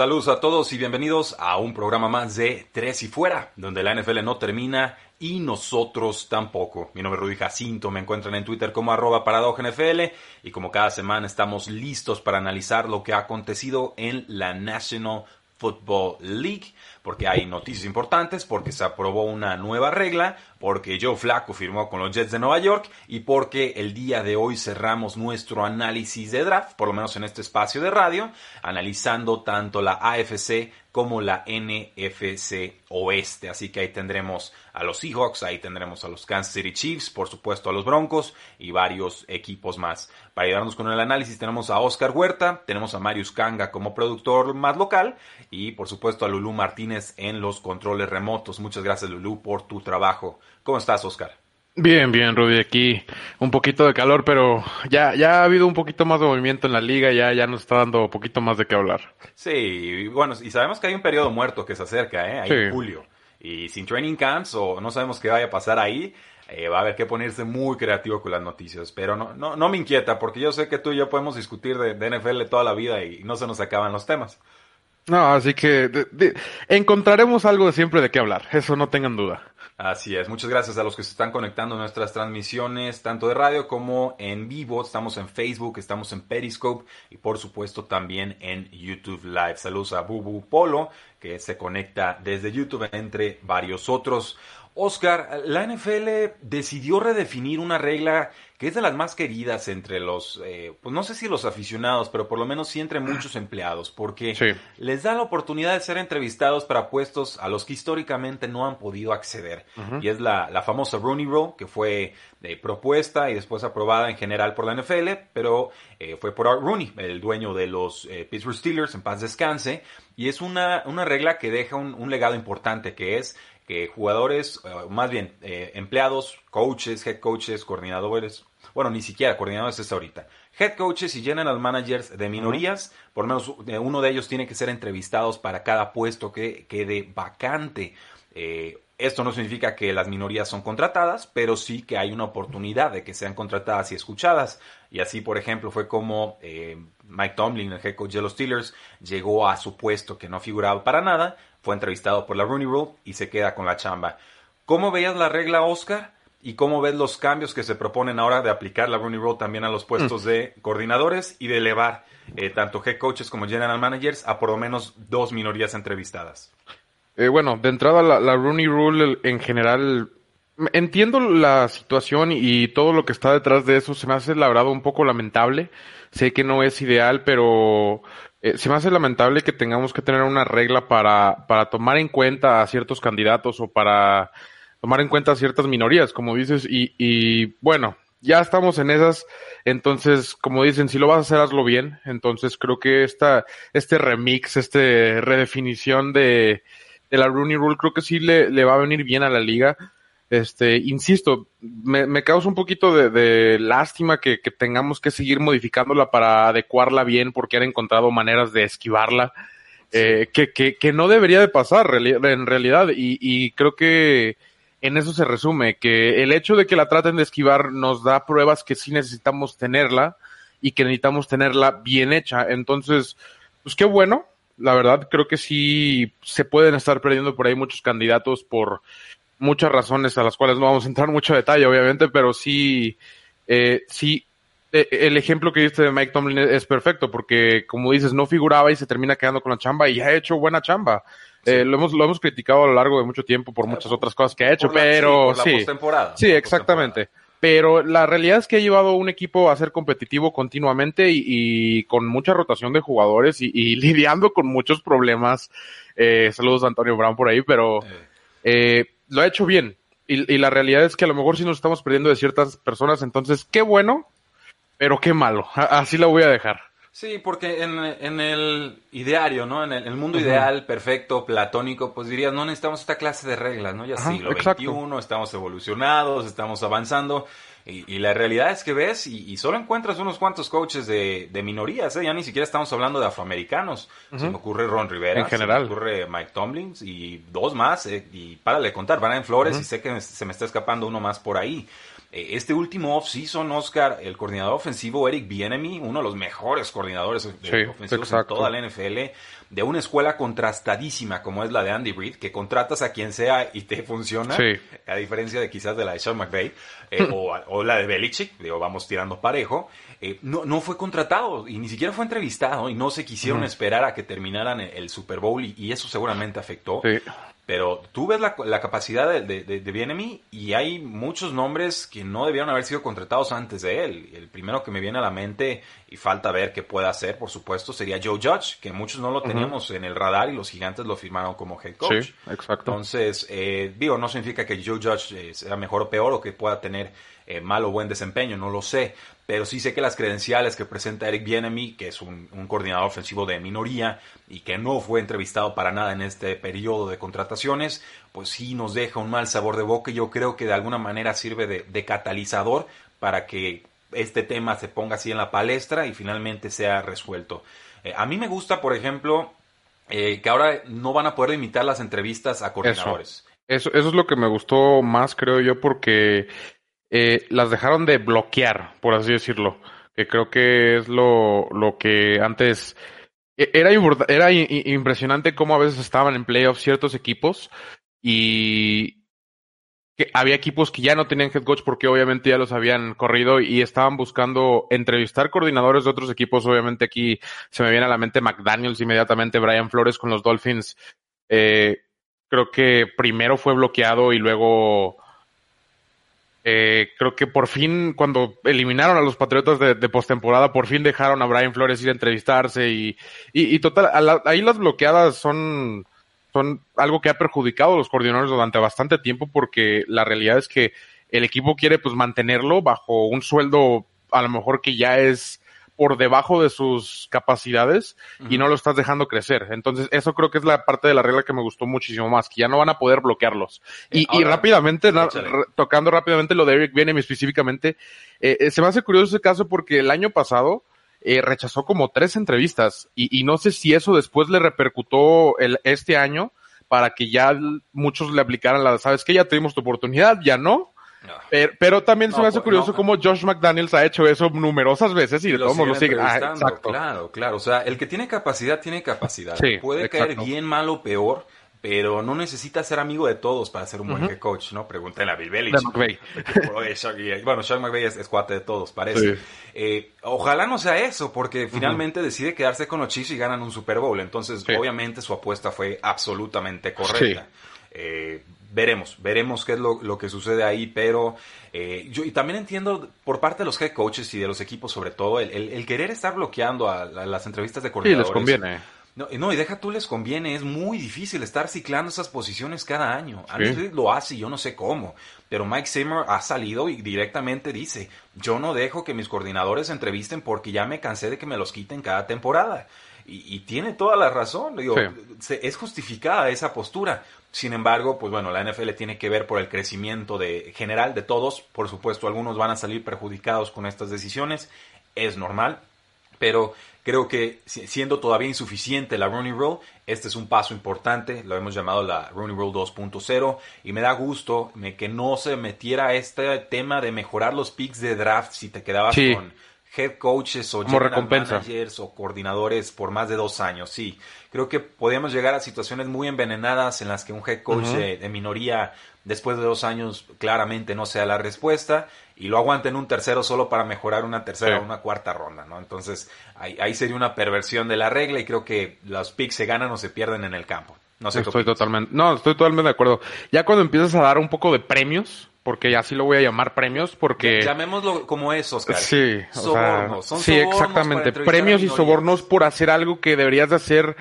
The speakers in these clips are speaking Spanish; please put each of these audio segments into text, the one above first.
Saludos a todos y bienvenidos a un programa más de Tres y Fuera, donde la NFL no termina y nosotros tampoco. Mi nombre es Rudy Jacinto, me encuentran en Twitter como arroba NFL y como cada semana estamos listos para analizar lo que ha acontecido en la National Football League, porque hay noticias importantes, porque se aprobó una nueva regla, porque Joe Flacco firmó con los Jets de Nueva York y porque el día de hoy cerramos nuestro análisis de draft, por lo menos en este espacio de radio, analizando tanto la AFC como la NFC Oeste. Así que ahí tendremos a los Seahawks, ahí tendremos a los Kansas City Chiefs, por supuesto a los Broncos y varios equipos más. Para ayudarnos con el análisis tenemos a Oscar Huerta, tenemos a Marius Kanga como productor más local y por supuesto a Lulú Martínez en los controles remotos. Muchas gracias Lulú por tu trabajo. ¿Cómo estás Oscar? Bien, bien, Rudy, aquí un poquito de calor, pero ya, ya ha habido un poquito más de movimiento en la liga, ya, ya nos está dando un poquito más de qué hablar. Sí, bueno, y sabemos que hay un periodo muerto que se acerca, ¿eh? Ahí en julio. Y sin training camps o no sabemos qué vaya a pasar ahí, eh, va a haber que ponerse muy creativo con las noticias. Pero no, no, no me inquieta, porque yo sé que tú y yo podemos discutir de, NFL toda la vida y no se nos acaban los temas. No, así que encontraremos algo siempre de qué hablar, eso no tengan duda. Así es, muchas gracias a los que se están conectando a nuestras transmisiones, tanto de radio como en vivo. Estamos en Facebook, estamos en Periscope y por supuesto también en YouTube Live. Saludos a Bubu Polo, que se conecta desde YouTube, entre varios otros. Oscar, la NFL decidió redefinir una regla que es de las más queridas entre los, eh, pues no sé si los aficionados, pero por lo menos sí entre muchos empleados, porque les da la oportunidad de ser entrevistados para puestos a los que históricamente no han podido acceder. Y es la, la, famosa Rooney Rule, que fue eh, propuesta y después aprobada en general por la NFL, pero eh, fue por Art Rooney, el dueño de los Pittsburgh Steelers, en paz descanse, y es una, una regla que deja un, un legado importante, que es que jugadores, más bien empleados, coaches, head coaches, coordinadores, bueno, ni siquiera coordinadores es ahorita. Head coaches y general managers de minorías, por lo menos eh, uno de ellos tiene que ser entrevistados para cada puesto que quede vacante. Eh, esto no significa que las minorías son contratadas, pero sí que hay una oportunidad de que sean contratadas y escuchadas. Y así, por ejemplo, fue como eh, Mike Tomlin, el head coach de los Steelers, llegó a su puesto que no figuraba para nada, fue entrevistado por la Rooney Rule y se queda con la chamba. ¿Cómo veías la regla, Oscar? y cómo ves los cambios que se proponen ahora de aplicar la Rooney Rule también a los puestos mm. de coordinadores y de elevar eh, tanto head coaches como general managers a por lo menos dos minorías entrevistadas. Eh, bueno, de entrada la, la, Rooney Rule en general entiendo la situación y todo lo que está detrás de eso se me hace labrado un poco lamentable. Sé que no es ideal, pero eh, se me hace lamentable que tengamos que tener una regla para, para tomar en cuenta a ciertos candidatos o para tomar en cuenta ciertas minorías, como dices, y, y bueno, ya estamos en esas, entonces, como dicen, si lo vas a hacer, hazlo bien, entonces creo que esta, este remix, este redefinición de, de la Rooney Rule, creo que sí le, le va a venir bien a la liga. Este, insisto, me, me causa un poquito de, de lástima que, que, tengamos que seguir modificándola para adecuarla bien porque han encontrado maneras de esquivarla, eh, que, que, que no debería de pasar en realidad. Y, y creo que en eso se resume, que el hecho de que la traten de esquivar nos da pruebas que sí necesitamos tenerla y que necesitamos tenerla bien hecha. Entonces, pues qué bueno, la verdad, creo que sí se pueden estar perdiendo por ahí muchos candidatos por muchas razones a las cuales no vamos a entrar mucho detalle, obviamente, pero sí, eh, sí, eh, el ejemplo que diste de Mike Tomlin es perfecto, porque como dices, no figuraba y se termina quedando con la chamba y ha hecho buena chamba. Eh, lo, hemos, lo hemos criticado a lo largo de mucho tiempo por muchas otras cosas que ha hecho, pero sí, sí, sí exactamente. pero la realidad es que ha llevado un equipo a ser competitivo continuamente y, con mucha rotación de jugadores y, lidiando con muchos problemas. Eh, saludos a Antonio Brown por ahí, pero eh, lo ha hecho bien. Y, la realidad es que a lo mejor sí nos estamos perdiendo de ciertas personas, entonces qué bueno, pero qué malo. Así la voy a dejar. Sí, porque en, en el ideario, ¿no? En el, mundo ideal, perfecto, platónico, pues dirías, no necesitamos esta clase de reglas, ¿no? Ya siglo XXI, estamos evolucionados, estamos avanzando. Y, la realidad es que ves y, solo encuentras unos cuantos coaches de, de minorías, ¿eh? ya ni siquiera estamos hablando de afroamericanos. Se me ocurre Ron Rivera, en general. se me ocurre Mike Tomlins y dos más, eh, y párale de contar, van en Flores y sé que se me está escapando uno más por ahí. Eh, este último off-season, Oscar, el coordinador ofensivo Eric Bienemy, uno de los mejores coordinadores ofensivos de toda la NFL, de una escuela contrastadísima como es la de Andy Reid, que contratas a quien sea y te funciona, a diferencia de quizás de la de Sean McVay eh, o, la de Belichick, digo, vamos tirando parejo, eh, no, no fue contratado y ni siquiera fue entrevistado y no se quisieron esperar a que terminaran el, Super Bowl y, eso seguramente afectó. Pero tú ves la, capacidad de, de, de y hay muchos nombres que no debieron haber sido contratados antes de él. El primero que me viene a la mente, y falta ver qué puede hacer, por supuesto, sería Joe Judge, que muchos no lo teníamos en el radar y los gigantes lo firmaron como head coach. Sí, exacto. Entonces, eh, digo, no significa que Joe Judge eh, sea mejor o peor o que pueda tener eh, mal o buen desempeño, no lo sé. Pero sí sé que las credenciales que presenta Eric Bienemy, que es un, coordinador ofensivo de minoría y que no fue entrevistado para nada en este periodo de contrataciones, pues sí nos deja un mal sabor de boca y yo creo que de alguna manera sirve de, catalizador para que este tema se ponga así en la palestra y finalmente sea resuelto. Eh, a mí me gusta, por ejemplo, eh, que ahora no van a poder limitar las entrevistas a coordinadores. eso, eso, es lo que me gustó más, creo yo, porque eh, las dejaron de bloquear, por así decirlo. Que creo que es lo, lo que antes e, era, era impresionante cómo a veces estaban en playoffs ciertos equipos y había equipos que ya no tenían head coach porque obviamente ya los habían corrido y estaban buscando entrevistar coordinadores de otros equipos. Obviamente aquí se me viene a la mente McDaniels inmediatamente, Brian Flores con los Dolphins. Eh, creo que primero fue bloqueado y luego eh, creo que por fin, cuando eliminaron a los Patriotas de, postemporada, por fin dejaron a Brian Flores ir a entrevistarse y, y, total, ahí las bloqueadas son, son algo que ha perjudicado a los coordinadores durante bastante tiempo porque la realidad es que el equipo quiere pues mantenerlo bajo un sueldo a lo mejor que ya es por debajo de sus capacidades y no lo estás dejando crecer. Entonces, eso creo que es la parte de la regla que me gustó muchísimo más, que ya no van a poder bloquearlos. Y, y rápidamente, tocando rápidamente lo de Eric Bienem específicamente, eh, eh, se me hace curioso ese caso porque el año pasado eh, rechazó como tres entrevistas y, y, no sé si eso después le repercutó el, este año para que ya muchos le aplicaran la, sabes que ya tuvimos tu oportunidad, ya no, pero, también se me hace pues, curioso cómo Josh McDaniels ha hecho eso numerosas veces y de todos lo sigue. Ah, claro, claro. O sea, el que tiene capacidad, tiene capacidad. Puede caer bien, mal o peor, pero no necesita ser amigo de todos para ser un buen coach, ¿no? Pregúntale a Bill Belichick. bueno, Sean McVay es, cuate de todos, parece. Eh, ojalá no sea eso, porque finalmente decide quedarse con los Chiefs y ganan un Super Bowl. Entonces, obviamente, su apuesta fue absolutamente correcta. Eh, veremos, veremos qué es lo, que sucede ahí, pero eh, yo y también entiendo por parte de los head coaches y de los equipos sobre todo el, querer estar bloqueando a, las entrevistas de coordinadores. Sí, les conviene. No, no, y deja tú les conviene, es muy difícil estar ciclando esas posiciones cada año. Mí lo hace y yo no sé cómo, pero Mike Zimmer ha salido y directamente dice, yo no dejo que mis coordinadores entrevisten porque ya me cansé de que me los quiten cada temporada. Y, tiene toda la razón, digo, es justificada esa postura. Sin embargo, pues bueno, la NFL tiene que ver por el crecimiento de, general de todos. Por supuesto, algunos van a salir perjudicados con estas decisiones. Es normal. Pero creo que siendo todavía insuficiente la Rooney Rule, este es un paso importante. Lo hemos llamado la Rooney Rule 2.0. Y me da gusto que no se metiera este tema de mejorar los picks de draft si te quedabas con head coaches o general managers o coordinadores por más de dos años. Sí, creo que podríamos llegar a situaciones muy envenenadas en las que un head coach de, minoría después de dos años claramente no sea la respuesta y lo aguante en un tercero solo para mejorar una tercera o una cuarta ronda, ¿no? Entonces ahí, ahí sería una perversión de la regla y creo que los picks se ganan o se pierden en el campo. No sé estoy totalmente, no, estoy totalmente de acuerdo. Ya cuando empiezas a dar un poco de premios, porque así lo voy a llamar premios, porque... Llamémoslo como es, Oscar. Sí, sobornos. sí, exactamente. Premios y sobornos por hacer algo que deberías de hacer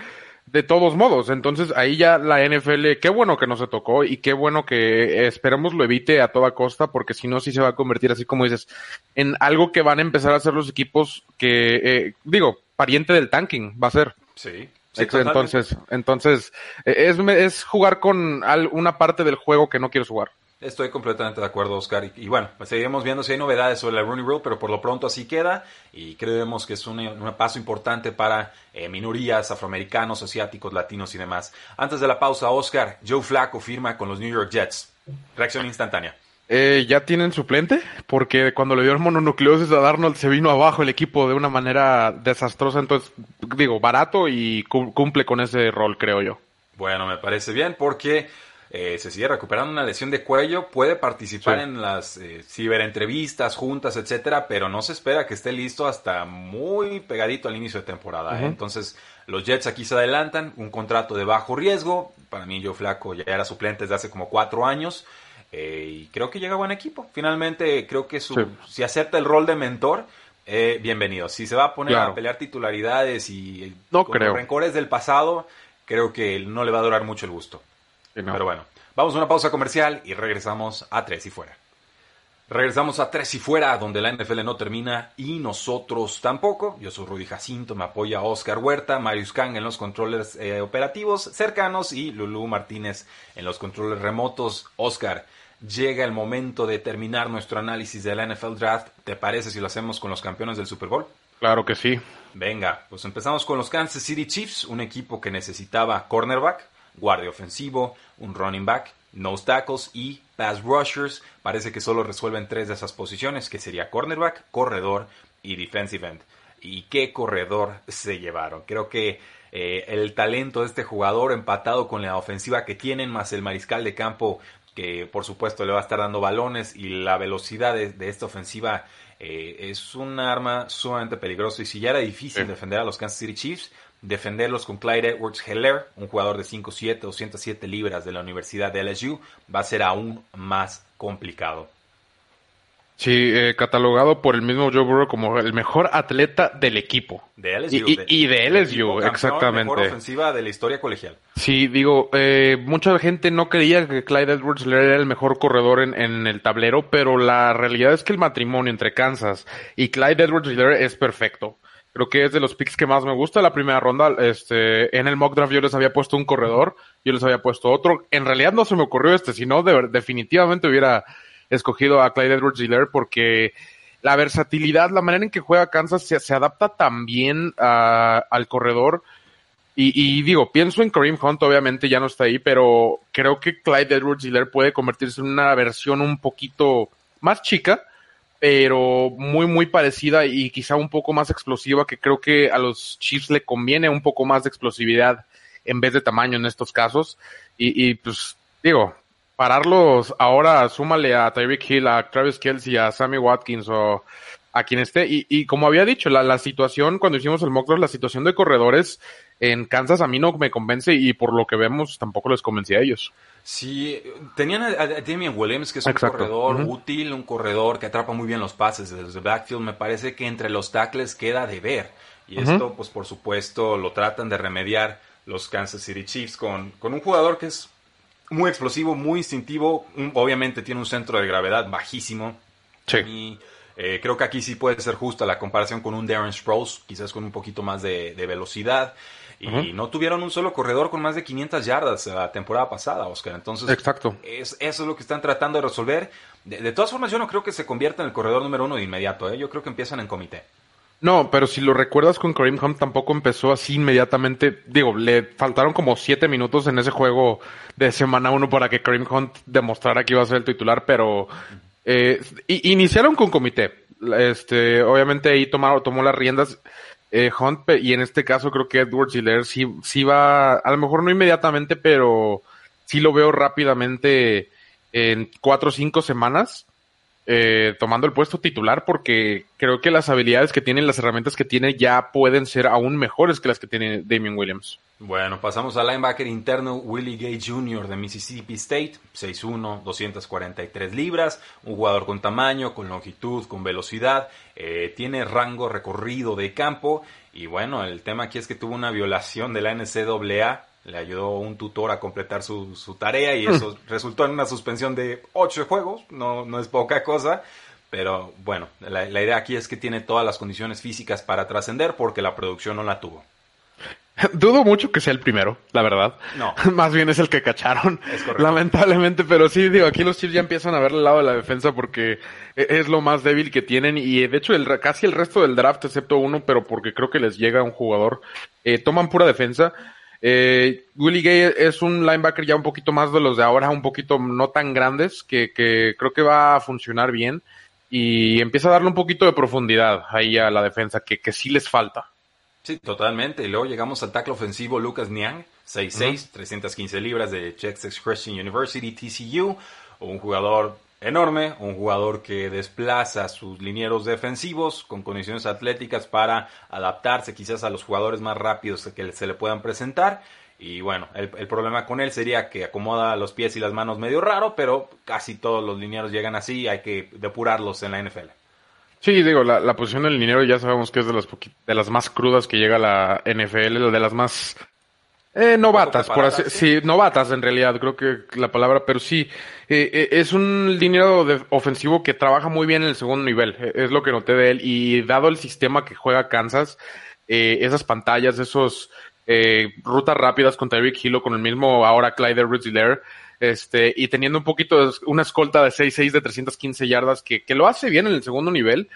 de todos modos. Entonces ahí ya la NFL, qué bueno que no se tocó y qué bueno que esperemos lo evite a toda costa, porque si no, sí se va a convertir, así como dices, en algo que van a empezar a hacer los equipos que, eh, digo, pariente del tanking va a ser. Sí. Entonces, entonces es, es jugar con una parte del juego que no quieres jugar. Estoy completamente de acuerdo, Oscar. Y, bueno, pues seguiremos viendo si hay novedades sobre la Rooney Rule, pero por lo pronto así queda. Y creemos que es un, paso importante para eh, minorías, afroamericanos, asiáticos, latinos y demás. Antes de la pausa, Oscar, Joe Flacco firma con los New York Jets. Reacción instantánea. Eh, ya tienen suplente, porque cuando le dio mononucleosis a Darnold se vino abajo el equipo de una manera desastrosa. Entonces, digo, barato y cumple con ese rol, creo yo. Bueno, me parece bien, porque eh, se sigue recuperando una lesión de cuello, puede participar en las eh, ciberentrevistas, juntas, etcétera, pero no se espera que esté listo hasta muy pegadito al inicio de temporada. ¿eh? Entonces, los Jets aquí se adelantan, un contrato de bajo riesgo. Para mí, yo flaco ya era suplente desde hace como cuatro años. Y creo que llega buen equipo. Finalmente, creo que su, si acepta el rol de mentor, bienvenido. Si se va a poner a pelear titularidades y no con rencores del pasado, creo que no le va a durar mucho el gusto. Pero bueno, vamos a una pausa comercial y regresamos a Tres y Fuera. Regresamos a Tres y Fuera, donde la NFL no termina y nosotros tampoco. Yo soy Rudy Jacinto, me apoya Oscar Huerta, Marius Kang en los controles eh, operativos cercanos y Lulú Martínez en los controles remotos. Oscar, llega el momento de terminar nuestro análisis de la NFL Draft. ¿Te parece si lo hacemos con los campeones del Super Bowl? Claro que sí. Venga, pues empezamos con los Kansas City Chiefs, un equipo que necesitaba cornerback guardia ofensivo, un running back, nose tackles y pass rushers. Parece que solo resuelven tres de esas posiciones, que sería cornerback, corredor y defensive end. ¿Y qué corredor se llevaron? Creo que eh, el talento de este jugador empatado con la ofensiva que tienen, más el mariscal de campo que por supuesto le va a estar dando balones y la velocidad de, esta ofensiva eh, es un arma sumamente peligrosa y si ya era difícil defender a los Kansas City Chiefs, defenderlos con Clyde Edwards Heller, un jugador de 5'7 o 107 libras de la Universidad de LSU, va a ser aún más complicado. Sí, eh, catalogado por el mismo Joe Burrow como el mejor atleta del equipo. De LSU. Y, de, LSU, exactamente. mejor ofensiva de la historia colegial. Sí, digo, eh, mucha gente no creía que Clyde Edwards era el mejor corredor en, en, el tablero, pero la realidad es que el matrimonio entre Kansas y Clyde Edwards es perfecto. Creo que es de los picks que más me gusta. La primera ronda, este, en el mock draft yo les había puesto un corredor, yo les había puesto otro. En realidad no se me ocurrió este, sino definitivamente hubiera escogido a Clyde Edwards Hiller porque la versatilidad, la manera en que juega Kansas se, adapta también al corredor. Y, digo, pienso en Kareem Hunt, obviamente ya no está ahí, pero creo que Clyde Edwards Hiller puede convertirse en una versión un poquito más chica pero muy, muy parecida y quizá un poco más explosiva, que creo que a los Chiefs le conviene un poco más de explosividad en vez de tamaño en estos casos. Y, pues, digo, pararlos ahora, súmale a Tyreek Hill, a Travis Kelsey, a Sammy Watkins o a quien esté. Y, y como había dicho, la, la situación, cuando hicimos el mock la situación de corredores en Kansas a mí no me convence y por lo que vemos tampoco les convencía a ellos. Sí, tenían a, Damian Williams, que es un corredor útil, un corredor que atrapa muy bien los pases desde el backfield. Me parece que entre los tackles queda de ver. Y esto, pues por supuesto, lo tratan de remediar los Kansas City Chiefs con, con un jugador que es muy explosivo, muy instintivo. obviamente tiene un centro de gravedad bajísimo. Sí. Y eh, creo que aquí sí puede ser justa la comparación con un Darren Sproles, quizás con un poquito más de, de velocidad. Y no tuvieron un solo corredor con más de 500 yardas la temporada pasada, Oscar. Entonces, Exacto. Es, eso es lo que están tratando de resolver. De, todas formas, yo no creo que se convierta en el corredor número uno de inmediato. ¿eh? Yo creo que empiezan en comité. No, pero si lo recuerdas con Kareem Hunt tampoco empezó así inmediatamente. Digo, le faltaron como siete minutos en ese juego de semana uno para que Kareem Hunt demostrara que iba a ser el titular, pero eh, iniciaron con comité. Este, obviamente ahí tomaron, tomó las riendas eh, Hunt, y en este caso creo que Edwards Hiller sí, sí va, a lo mejor no inmediatamente, pero sí lo veo rápidamente en cuatro o cinco semanas. Eh, tomando el puesto titular porque creo que las habilidades que tiene, las herramientas que tiene ya pueden ser aún mejores que las que tiene Damien Williams. Bueno, pasamos al linebacker interno Willie Gay Jr. de Mississippi State, 6'1, 243 libras, un jugador con tamaño, con longitud, con velocidad, eh, tiene rango recorrido de campo y bueno, el tema aquí es que tuvo una violación de la NCAA, le ayudó un tutor a completar su, su tarea y eso resultó en una suspensión de 8 juegos, no, no es poca cosa. Pero bueno, la, la idea aquí es que tiene todas las condiciones físicas para trascender porque la producción no la tuvo. Dudo mucho que sea el primero, la verdad. No. Más bien es el que cacharon. Es correcto. Lamentablemente, pero sí, digo, aquí los Chiefs ya empiezan a ver el lado de la defensa porque e- es lo más débil que tienen y de hecho el, casi el resto del draft, excepto uno, pero porque creo que les llega un jugador, eh, toman pura defensa. Eh, Willie Gay es un linebacker ya un poquito más de los de ahora, un poquito no tan grandes, que, que creo que va a funcionar bien y empieza a darle un poquito de profundidad ahí a la defensa, que, que sí les falta. Sí, totalmente. Y luego llegamos al tackle ofensivo Lucas Niang, 6'6, 315 libras de Texas Christian University, TCU. Un jugador enorme, un jugador que desplaza a sus linieros defensivos con condiciones atléticas para adaptarse quizás a los jugadores más rápidos que se le puedan presentar. Y bueno, el, problema con él sería que acomoda los pies y las manos medio raro, pero casi todos los linieros llegan así, hay que depurarlos en la NFL. Sí, digo, la, posición del dinero ya sabemos que es de las, de las más crudas que llega la NFL, de las más eh, novatas, por así, sí, novatas en realidad, creo que la palabra, pero sí, eh, eh, es un dinero de- ofensivo que trabaja muy bien en el segundo nivel, eh, es lo que noté de él, y dado el sistema que juega Kansas, esas pantallas, esos eh, rutas rápidas con Tyreek Hill con el mismo ahora Clyde Edwards-Helaire, este, y teniendo un poquito de una escolta de 6-6 de 315 yardas que, que lo hace bien en el segundo nivel,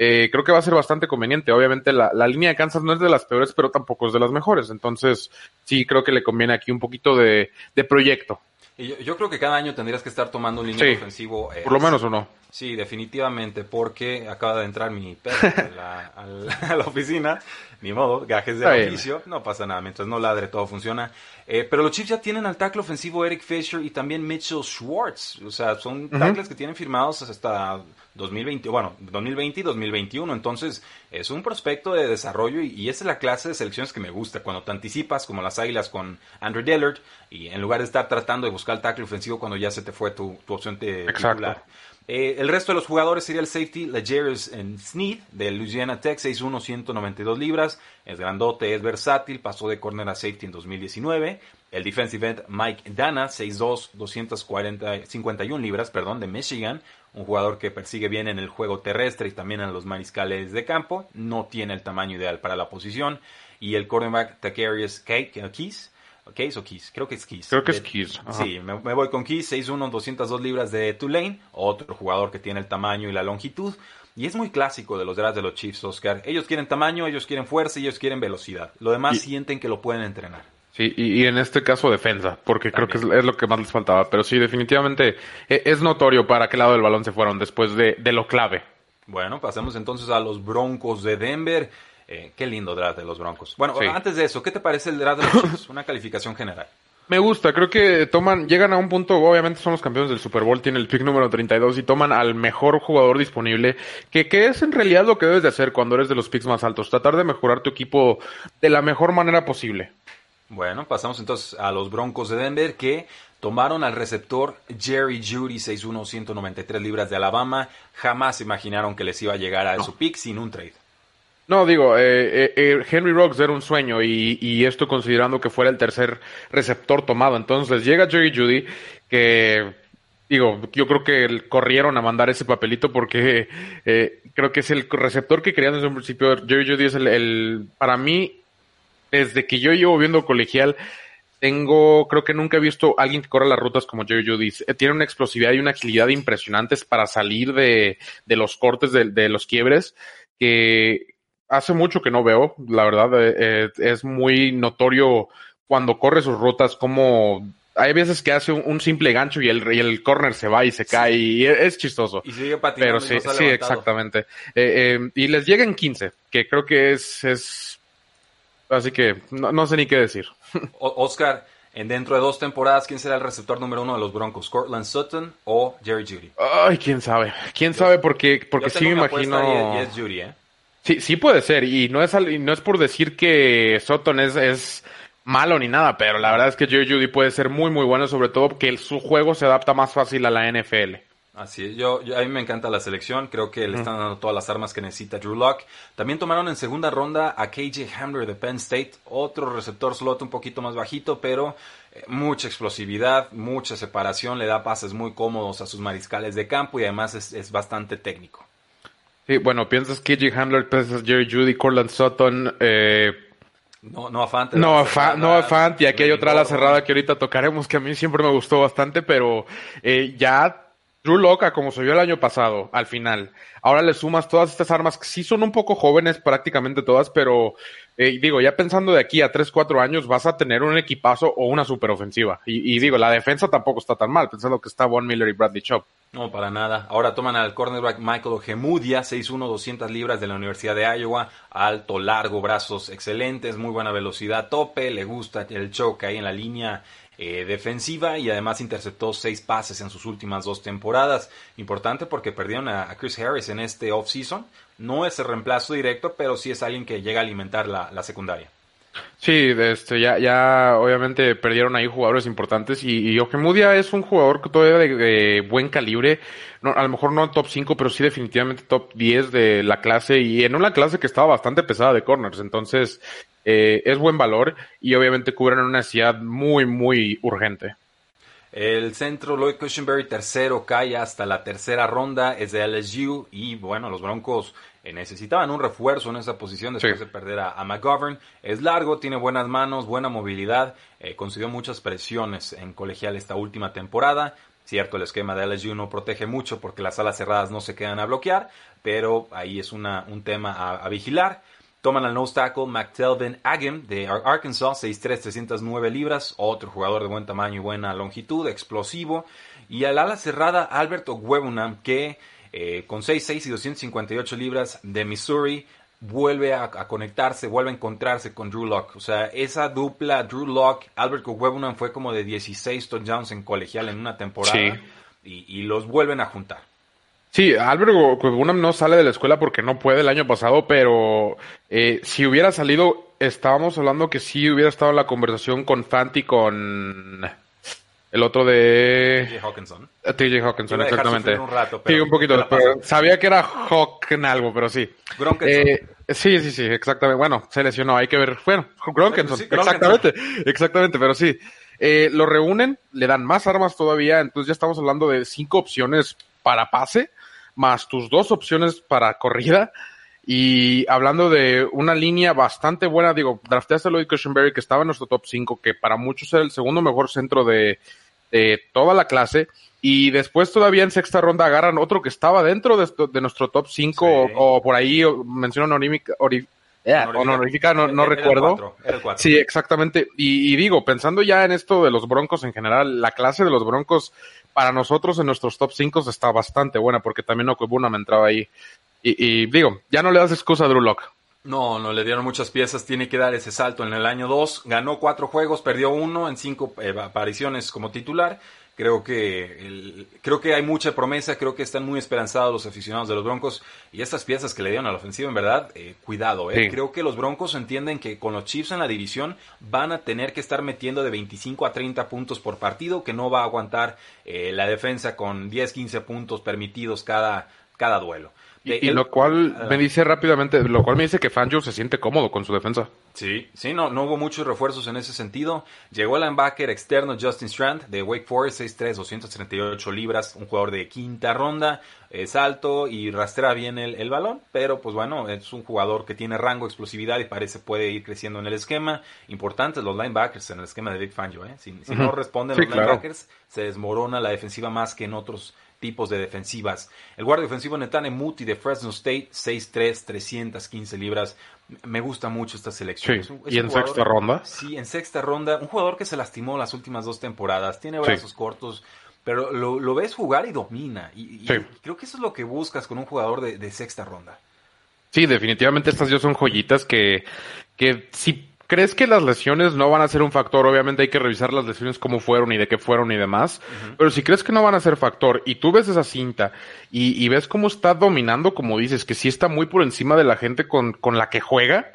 eh, creo que va a ser bastante conveniente. Obviamente la, la línea de Kansas no es de las peores, pero tampoco es de las mejores. Entonces, sí creo que le conviene aquí un poquito de, de proyecto. Y yo, yo creo que cada año tendrías que estar tomando un liniero Sí, ofensivo. eh, Por lo menos uno. Sí, definitivamente, porque acaba de entrar mi perro a la, al- a la oficina. Ni modo, gajes de oficio, no pasa nada, mientras no ladre todo funciona. Eh, pero los Chiefs ya tienen al tackle ofensivo Eric Fisher y también Mitchell Schwartz. O sea, son tackles que tienen firmados hasta 2020, bueno, 2020 y 2021. Entonces, es un prospecto de desarrollo y, y esa es la clase de selecciones que me gusta. Cuando te anticipas, como las águilas con Andrew Dillard, y en lugar de estar tratando de buscar el tackle ofensivo cuando ya se te fue tu, tu opción de titular. Eh, el resto de los jugadores sería el safety Legarius Sneed de Louisiana Tech, 6'1", 192 libras. Es grandote, es versátil, pasó de corner a safety en 2019. El defensive end Mike Dana, 6'2", 240, 51 libras, perdón, de Michigan. Un jugador que persigue bien en el juego terrestre y también en los mariscales de campo. No tiene el tamaño ideal para la posición. Y el cornerback Takarius Keys, Keys o Keys, creo que es Keys. Creo que es Keys, ajá. Sí, me, me voy con Keys, 6'1", 202 libras de Tulane, otro jugador que tiene el tamaño y la longitud. Y es muy clásico de los drafts de los Chiefs, Oscar. Ellos quieren tamaño, ellos quieren fuerza y ellos quieren velocidad. Lo demás Y- sienten que lo pueden entrenar. Sí, y, y en este caso defensa, porque creo que es, es lo que más les faltaba. Pero sí, definitivamente eh, es notorio para qué lado del balón se fueron después de, de lo clave. Bueno, pasemos entonces a los Broncos de Denver. Eh, qué lindo draft de los Broncos. Bueno, Sí. antes de eso, ¿qué te parece el draft de los Chiefs? Una calificación general. Me gusta, creo que toman, llegan a un punto, obviamente son los campeones del Super Bowl, tienen el pick número 32 y toman al mejor jugador disponible, que, que es en realidad lo que debes de hacer cuando eres de los picks más altos, tratar de mejorar tu equipo de la mejor manera posible. Bueno, pasamos entonces a los Broncos de Denver que tomaron al receptor Jerry Judy, 6'1", 193 libras de Alabama. Jamás imaginaron que les iba a llegar a su pick sin un trade. No, digo, eh, eh, eh, Henry Rocks era un sueño y, y esto considerando que fuera el tercer receptor tomado. Entonces llega Jerry Judy, que digo, yo creo que corrieron a mandar ese papelito porque eh, creo que es el receptor que querían desde un principio. Jerry Judy es el, el- para mí, desde que yo llevo viendo colegial, tengo, creo que nunca he visto a alguien que corra las rutas como Jerry Judy. Eh, Tiene una explosividad y una agilidad impresionantes para salir de, de los cortes, de, de los quiebres, que hace mucho que no veo, la verdad, eh, eh, es muy notorio cuando corre sus rutas, como hay veces que hace un, un simple gancho y el, y el corner se va y se cae y es, es chistoso. Y sigue patinando Pero y sí, no sí, levantado. exactamente. Eh, eh, y les llega en 15, que creo que es, es así que no, no sé ni qué decir. Oscar, En dentro de dos temporadas, ¿quién será el receptor número uno de los Broncos? ¿Cortland Sutton o Jerry Judy? Ay, quién sabe. Quién sabe porque, porque sí me imagino. Y es Judy, ¿eh? Sí, sí puede ser. Y no es, y no es por decir que Sutton es, es malo ni nada, pero la verdad es que Jerry Judy puede ser muy, muy bueno, sobre todo porque su juego se adapta más fácil a la NFL. Así es, yo, a mí me encanta la selección, creo que le están dando todas las armas que necesita Drew Locke. También tomaron en segunda ronda a KJ Hamler de Penn State, otro receptor slot un poquito más bajito, pero eh, mucha explosividad, mucha separación, le da pases muy cómodos a sus mariscales de campo y además es, bastante técnico. Sí, bueno, piensas KJ Hamler, piensas Jerry Judy, Corland Sutton, eh, no, no Fant. No, no Fant, y aquí hay otra ala cerrada que ahorita tocaremos que a mí siempre me gustó bastante, pero eh, ya Drew Loca, como se vio el año pasado, al final. Ahora le sumas todas estas armas que sí son un poco jóvenes, prácticamente todas, pero eh, digo, ya pensando de aquí a 3, 4 años, vas a tener un equipazo o una superofensiva. Y, y digo, la defensa tampoco está tan mal, pensando que está Von Miller y Bradley Chop. No, para nada. Ahora toman al cornerback Michael Ojemudia, 6'1", 200 libras de la Universidad de Iowa. Alto, largo, brazos excelentes, muy buena velocidad, tope, le gusta el choque ahí en la línea eh, defensiva y además interceptó seis pases en sus últimas dos temporadas. Importante porque perdieron a, Chris Harris en este offseason. No es el reemplazo directo, pero sí es alguien que llega a alimentar la, secundaria. Sí, este, ya, ya obviamente perdieron ahí jugadores importantes y, y Ojemudia es un jugador que todavía de, buen calibre, no, a lo mejor no top 5, pero sí definitivamente top 10 de la clase y en una clase que estaba bastante pesada de corners, entonces eh, es buen valor y obviamente cubren una necesidad muy, muy urgente. El centro Lloyd Cushenberry tercero cae hasta la tercera ronda, es de LSU y bueno, los Broncos eh, necesitaban un refuerzo en esa posición después de perder a, McGovern. Es largo, tiene buenas manos, buena movilidad, eh, consiguió muchas presiones en colegial esta última temporada. Cierto, el esquema de LSU no protege mucho porque las alas cerradas no se quedan a bloquear, pero ahí es una, un tema a vigilar. Toman al nose tackle McTelvin Agam de Arkansas, 6'3", 309 libras, otro jugador de buen tamaño y buena longitud, explosivo. Y al ala cerrada Alberto Webunam, que eh, con 6'6 y 258 libras de Missouri, vuelve a, conectarse, vuelve a encontrarse con Drew Locke. O sea, esa dupla Drew Locke, Alberto Webunam fue como de 16 touchdowns en colegial en una temporada. y los vuelven a juntar. Sí, Álvaro Unam no sale de la escuela porque no puede el año pasado, pero eh, si hubiera salido, estábamos hablando que sí hubiera estado en la conversación con Fanti, con el otro de... TJ Hawkinson. TJ Hawkinson, exactamente. Un rato, sí, un poquito, sabía que era Hawk en algo, pero sí. Eh, sí, sí, sí, exactamente. Bueno, se lesionó, hay que ver. Bueno, Gronkenson, exactamente, exactamente, pero sí. Eh, lo reúnen, le dan más armas todavía, entonces ya estamos hablando de cinco opciones para pase más tus dos opciones para corrida. Y hablando de una línea bastante buena, digo, drafteaste a Lloyd Cushenberry, que estaba en nuestro top 5, que para muchos era el segundo mejor centro de, toda la clase. Y después todavía en sexta ronda agarran otro que estaba dentro de, nuestro top 5 o, por ahí menciono honorífica, no, no recuerdo. Sí, exactamente. Y, y, digo, pensando ya en esto de los Broncos en general, la clase de los Broncos para nosotros en nuestros top 5 está bastante buena porque también Okwebuna me entraba ahí. Y, digo, ya no le das excusa a Drew Locke. No, no le dieron muchas piezas, tiene que dar ese salto en el año 2. Ganó cuatro juegos, perdió uno en cinco eh, apariciones como titular Creo que, creo que hay mucha promesa, creo que están muy esperanzados los aficionados de los Broncos y estas piezas que le dieron a la ofensiva, en verdad, eh, cuidado. Eh. Creo que los Broncos entienden que con los Chiefs en la división van a tener que estar metiendo de 25 a 30 puntos por partido, que no va a aguantar eh, la defensa con 10, 15 puntos permitidos cada, cada duelo. Y, lo cual me dice rápidamente, lo cual me dice que Fangio se siente cómodo con su defensa. Sí, sí, no, no hubo muchos refuerzos en ese sentido. Llegó el linebacker externo Justin Strand de Wake Forest, 6'3", 238 libras, un jugador de quinta ronda, es alto y rastrea bien el, balón, pero pues bueno, es un jugador que tiene rango, explosividad y parece puede ir creciendo en el esquema. Importantes los linebackers en el esquema de Big Fangio, ¿eh? Si, no responden los linebackers, se desmorona la defensiva más que en otros tipos de defensivas. El guardia ofensivo Netane Muti de Fresno State, 6'3", 315 libras. Me gusta mucho esta selección. ¿Y en sexta ronda? Sí, en sexta ronda. Un jugador que se lastimó las últimas dos temporadas. Tiene brazos cortos, pero lo, ves jugar y domina. Y, creo que eso es lo que buscas con un jugador de, sexta ronda. Sí, definitivamente estas ya son joyitas que, que si ¿Crees que las lesiones no van a ser un factor? Obviamente hay que revisar las lesiones cómo fueron y de qué fueron y demás. Pero si crees que no van a ser factor y tú ves esa cinta y, ves cómo está dominando, como dices, que sí está muy por encima de la gente con, con la que juega,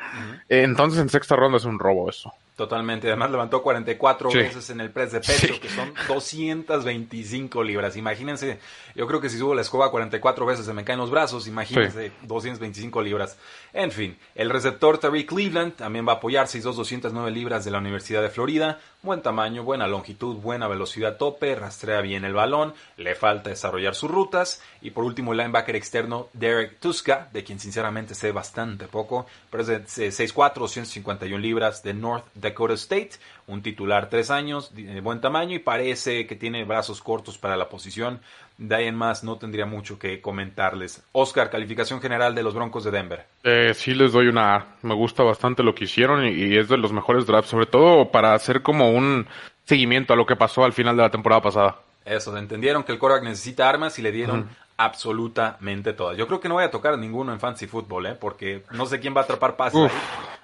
eh, entonces en sexta ronda es un robo eso. Totalmente. Además levantó 44 veces en el press de pecho, que son 225 libras. Imagínense, yo creo que si subo la escoba 44 veces se me caen los brazos. Imagínense, 225 libras. En fin, el receptor Tariq Cleveland también va a apoyar 6'2", 209 libras de la Universidad de Florida. Buen tamaño, buena longitud, buena velocidad tope, rastrea bien el balón, le falta desarrollar sus rutas. Y por último, el linebacker externo Derek Tuska, de quien sinceramente sé bastante poco, pero es de 6'4", 251 libras de North Dakota State, un titular tres años, de buen tamaño y parece que tiene brazos cortos para la posición. De ahí en más no tendría mucho que comentarles. Oscar, calificación general de los Broncos de Denver. Eh, sí les doy una A. Me gusta bastante lo que hicieron y, es de los mejores drafts, sobre todo para hacer como un seguimiento a lo que pasó al final de la temporada pasada. Eso, entendieron que el quarterback necesita armas y le dieron absolutamente todas. Yo creo que no voy a tocar ninguno en fantasy football, ¿eh? porque no sé quién va a atrapar pases.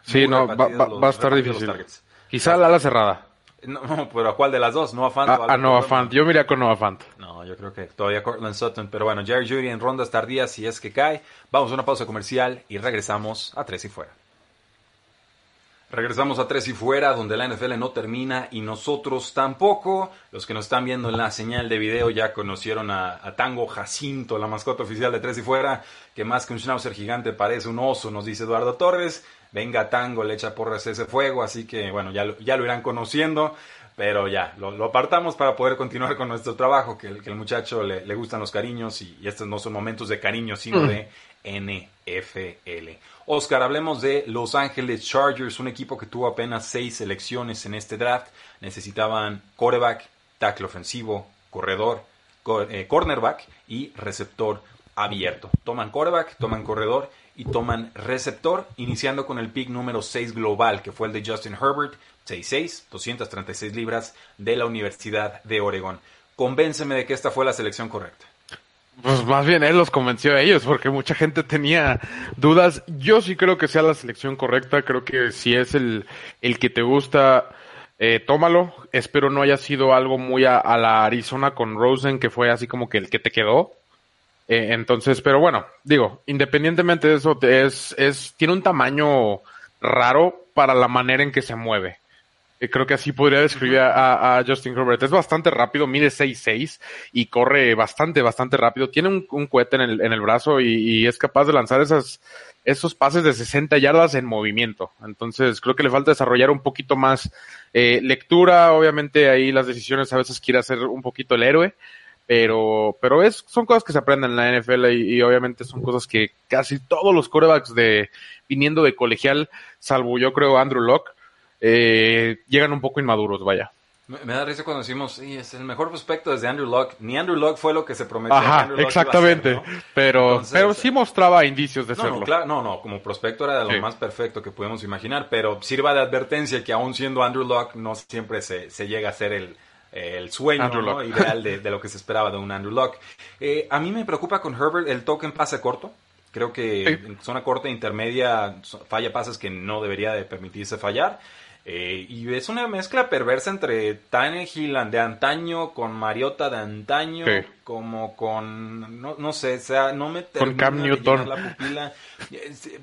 Sí, no, va, va, a estar difícil. Quizá la ala cerrada. No, pero ¿a cuál de las dos? ¿Noah Fant? A, a Noah Fant. Yo miré con Noah Fant. No, yo creo que todavía Cortland Sutton. Pero bueno, Jerry Judy en rondas tardías si es que cae. Vamos a una pausa comercial y regresamos a Tres y Fuera. Regresamos a Tres y Fuera, donde la NFL no termina y nosotros tampoco. Los que nos están viendo en la señal de video ya conocieron a, Tango Jacinto, la mascota oficial de Tres y Fuera, que más que un schnauzer gigante parece un oso, nos dice Eduardo Torres venga Tango, le echa porras ese fuego, así que bueno, ya lo, ya lo irán conociendo, pero ya, lo, apartamos para poder continuar con nuestro trabajo, que, que el muchacho le, le, gustan los cariños y, estos no son momentos de cariño, sino mm. de NFL. Oscar, hablemos de Los Ángeles Chargers, un equipo que tuvo apenas seis selecciones en este draft, necesitaban quarterback, tackle ofensivo, corredor, eh, cornerback y receptor abierto. Toman quarterback, toman corredor y toman receptor, iniciando con el pick número 6 global, que fue el de Justin Herbert, 6'6, 236 libras, de la Universidad de Oregon. Convénceme de que esta fue la selección correcta. Pues más bien él los convenció a ellos, porque mucha gente tenía dudas. Yo sí creo que sea la selección correcta, creo que si es el, el que te gusta, eh, tómalo. Espero no haya sido algo muy a, la Arizona con Rosen, que fue así como que el que te quedó. Eh, entonces, pero bueno, digo, independientemente de eso, es, es, tiene un tamaño raro para la manera en que se mueve. Eh, creo que así podría describir a, Justin Herbert. Es bastante rápido, mide 6'6 y corre bastante, bastante rápido. Tiene un, un cohete en el, en el brazo y, es capaz de lanzar esas, esos pases de 60 yardas en movimiento. Entonces, creo que le falta desarrollar un poquito más eh, lectura. Obviamente, ahí las decisiones a veces quiere hacer un poquito el héroe pero, pero es, son cosas que se aprenden en la NFL y, obviamente son cosas que casi todos los corebacks de, viniendo de colegial, salvo yo creo Andrew Locke, eh, llegan un poco inmaduros, vaya. Me, da risa cuando decimos, sí, es el mejor prospecto desde Andrew Locke. Ni Andrew Locke fue lo que se prometió. Ajá, exactamente. Pero, pero sí mostraba indicios de no, serlo. No, claro, no, no, como prospecto era de lo más perfecto que podemos imaginar, pero sirva de advertencia que aún siendo Andrew Locke no siempre se, se llega a ser el, el sueño ideal de, lo que se esperaba de un Andrew Luck. Eh, a mí me preocupa con Herbert el token pase corto. Creo que en zona corta e intermedia falla pases que no debería de permitirse fallar. Eh, y es una mezcla perversa entre Tannehill de antaño con Mariota de antaño, como con, no, no, sé, o sea, no me con Cam Newton. la pupila,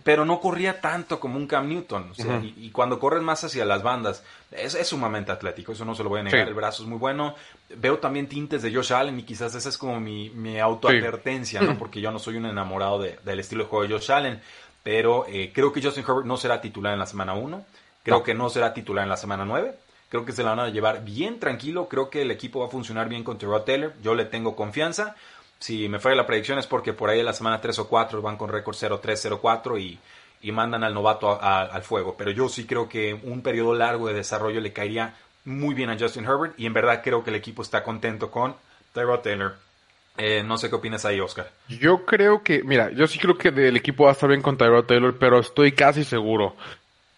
pero no corría tanto como un Cam Newton. y, cuando corren más hacia las bandas, es, es, sumamente atlético, eso no se lo voy a negar, el brazo es muy bueno. Veo también tintes de Josh Allen y quizás esa es como mi, mi autoadvertencia, ¿no? porque yo no soy un enamorado del estilo de juego de Josh Allen, pero eh, creo que Justin Herbert no será titular en la semana 1 Creo que no será titular en la semana 9. Creo que se la van a llevar bien tranquilo. Creo que el equipo va a funcionar bien con Terrell Taylor. Yo le tengo confianza. Si me falla la predicción es porque por ahí en la semana 3 o 4 van con récord 0-3, 0-4 y, y, mandan al novato al fuego. Pero yo sí creo que un periodo largo de desarrollo le caería muy bien a Justin Herbert. Y en verdad creo que el equipo está contento con Terrell Taylor. Eh, no sé qué opinas ahí, Oscar. Yo creo que, mira, yo sí creo que el equipo va a estar bien con Tyrod Taylor, pero estoy casi seguro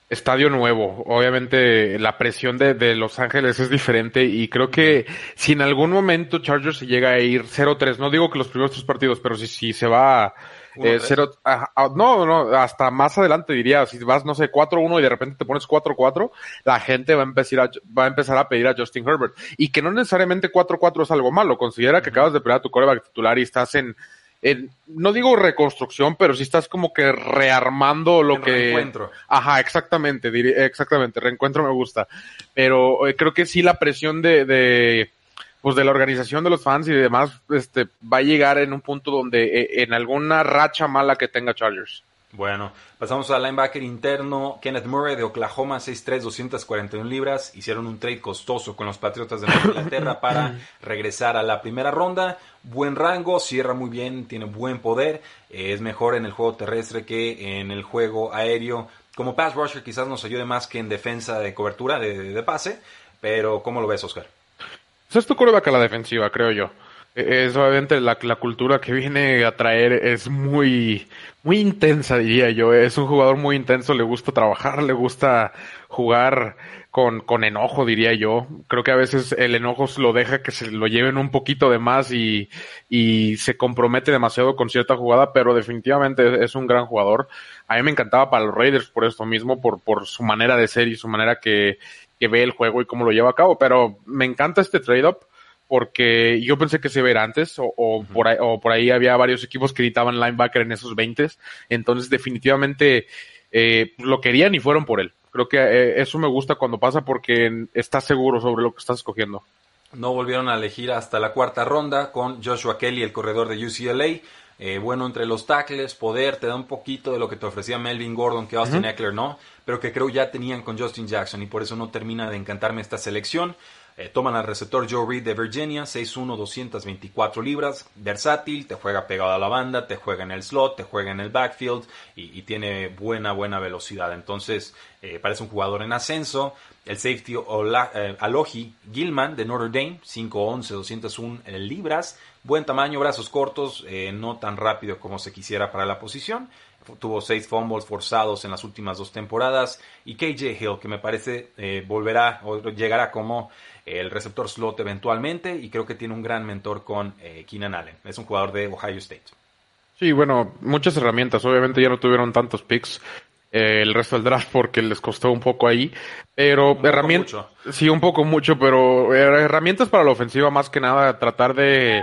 estadio nuevo. Obviamente la presión de, de, Los Ángeles es diferente y creo que si en algún momento Chargers se llega a ir 0-3, no digo que los primeros tres partidos, pero si, si se va eh, cero, no, no, hasta más adelante diría, si vas, no sé, 4-1 y de repente te pones 4-4, la gente va a, empezar a, va a empezar a pedir a Justin Herbert. Y que no necesariamente 4-4 es algo malo, considera que acabas de perder a tu coreback titular y estás en, en, no digo reconstrucción, pero si estás como que rearmando lo que... Reencuentro. Ajá, exactamente, exactamente, reencuentro me gusta. Pero eh, creo que sí la presión de, de pues de la organización de los fans y demás, este, va a llegar en un punto donde eh, en alguna racha mala que tenga Chargers. Bueno, pasamos al linebacker interno. Kenneth Murray de Oklahoma, 6'3", 241 libras. Hicieron un trade costoso con los Patriotas de Nueva Inglaterra para regresar a la primera ronda. Buen rango, cierra muy bien, tiene buen poder. Eh, es mejor en el juego terrestre que en el juego aéreo. Como pass rusher quizás nos ayude más que en defensa de cobertura de, de pase. Pero, ¿cómo lo ves, Oscar? Eso es tu coreback a la defensiva, creo yo. Es obviamente la, la, cultura que viene a traer es muy, muy intensa, diría yo. Es un jugador muy intenso, le gusta trabajar, le gusta jugar con, con enojo, diría yo. Creo que a veces el enojo lo deja que se lo lleven un poquito de más y, y se compromete demasiado con cierta jugada, pero definitivamente es un gran jugador. A mí me encantaba para los Raiders por esto mismo, por, por su manera de ser y su manera que, que ve el juego y cómo lo lleva a cabo, pero me encanta este trade-up porque yo pensé que se ir antes o, o, por ahí, o por ahí había varios equipos que editaban linebacker en esos 20, entonces definitivamente eh, lo querían y fueron por él. Creo que eh, eso me gusta cuando pasa porque estás seguro sobre lo que estás escogiendo. No volvieron a elegir hasta la cuarta ronda con Joshua Kelly, el corredor de UCLA. Eh, bueno entre los tackles, poder, te da un poquito de lo que te ofrecía Melvin Gordon, que Austin Eckler no, pero que creo ya tenían con Justin Jackson y por eso no termina de encantarme esta selección. Eh, toman al receptor Joe Reed de Virginia, 6'1", 224 libras, versátil, te juega pegado a la banda, te juega en el slot, te juega en el backfield y, tiene buena, buena velocidad. Entonces, eh, parece un jugador en ascenso. El safety eh, Alohi Gilman de Notre Dame, 5'11", 201 libras, buen tamaño, brazos cortos, no tan rápido como se quisiera para la posición tuvo seis fumbles forzados en las últimas dos temporadas y KJ Hill que me parece volverá o llegará como el receptor slot eventualmente y creo que tiene un gran mentor con eh, Keenan Allen. Es un jugador de Ohio State. Sí, bueno, muchas herramientas. Obviamente ya no tuvieron tantos picks eh, el resto del draft porque les costó un poco ahí, pero herramientas... Sí, un poco mucho, pero herramientas para la ofensiva más que nada, tratar de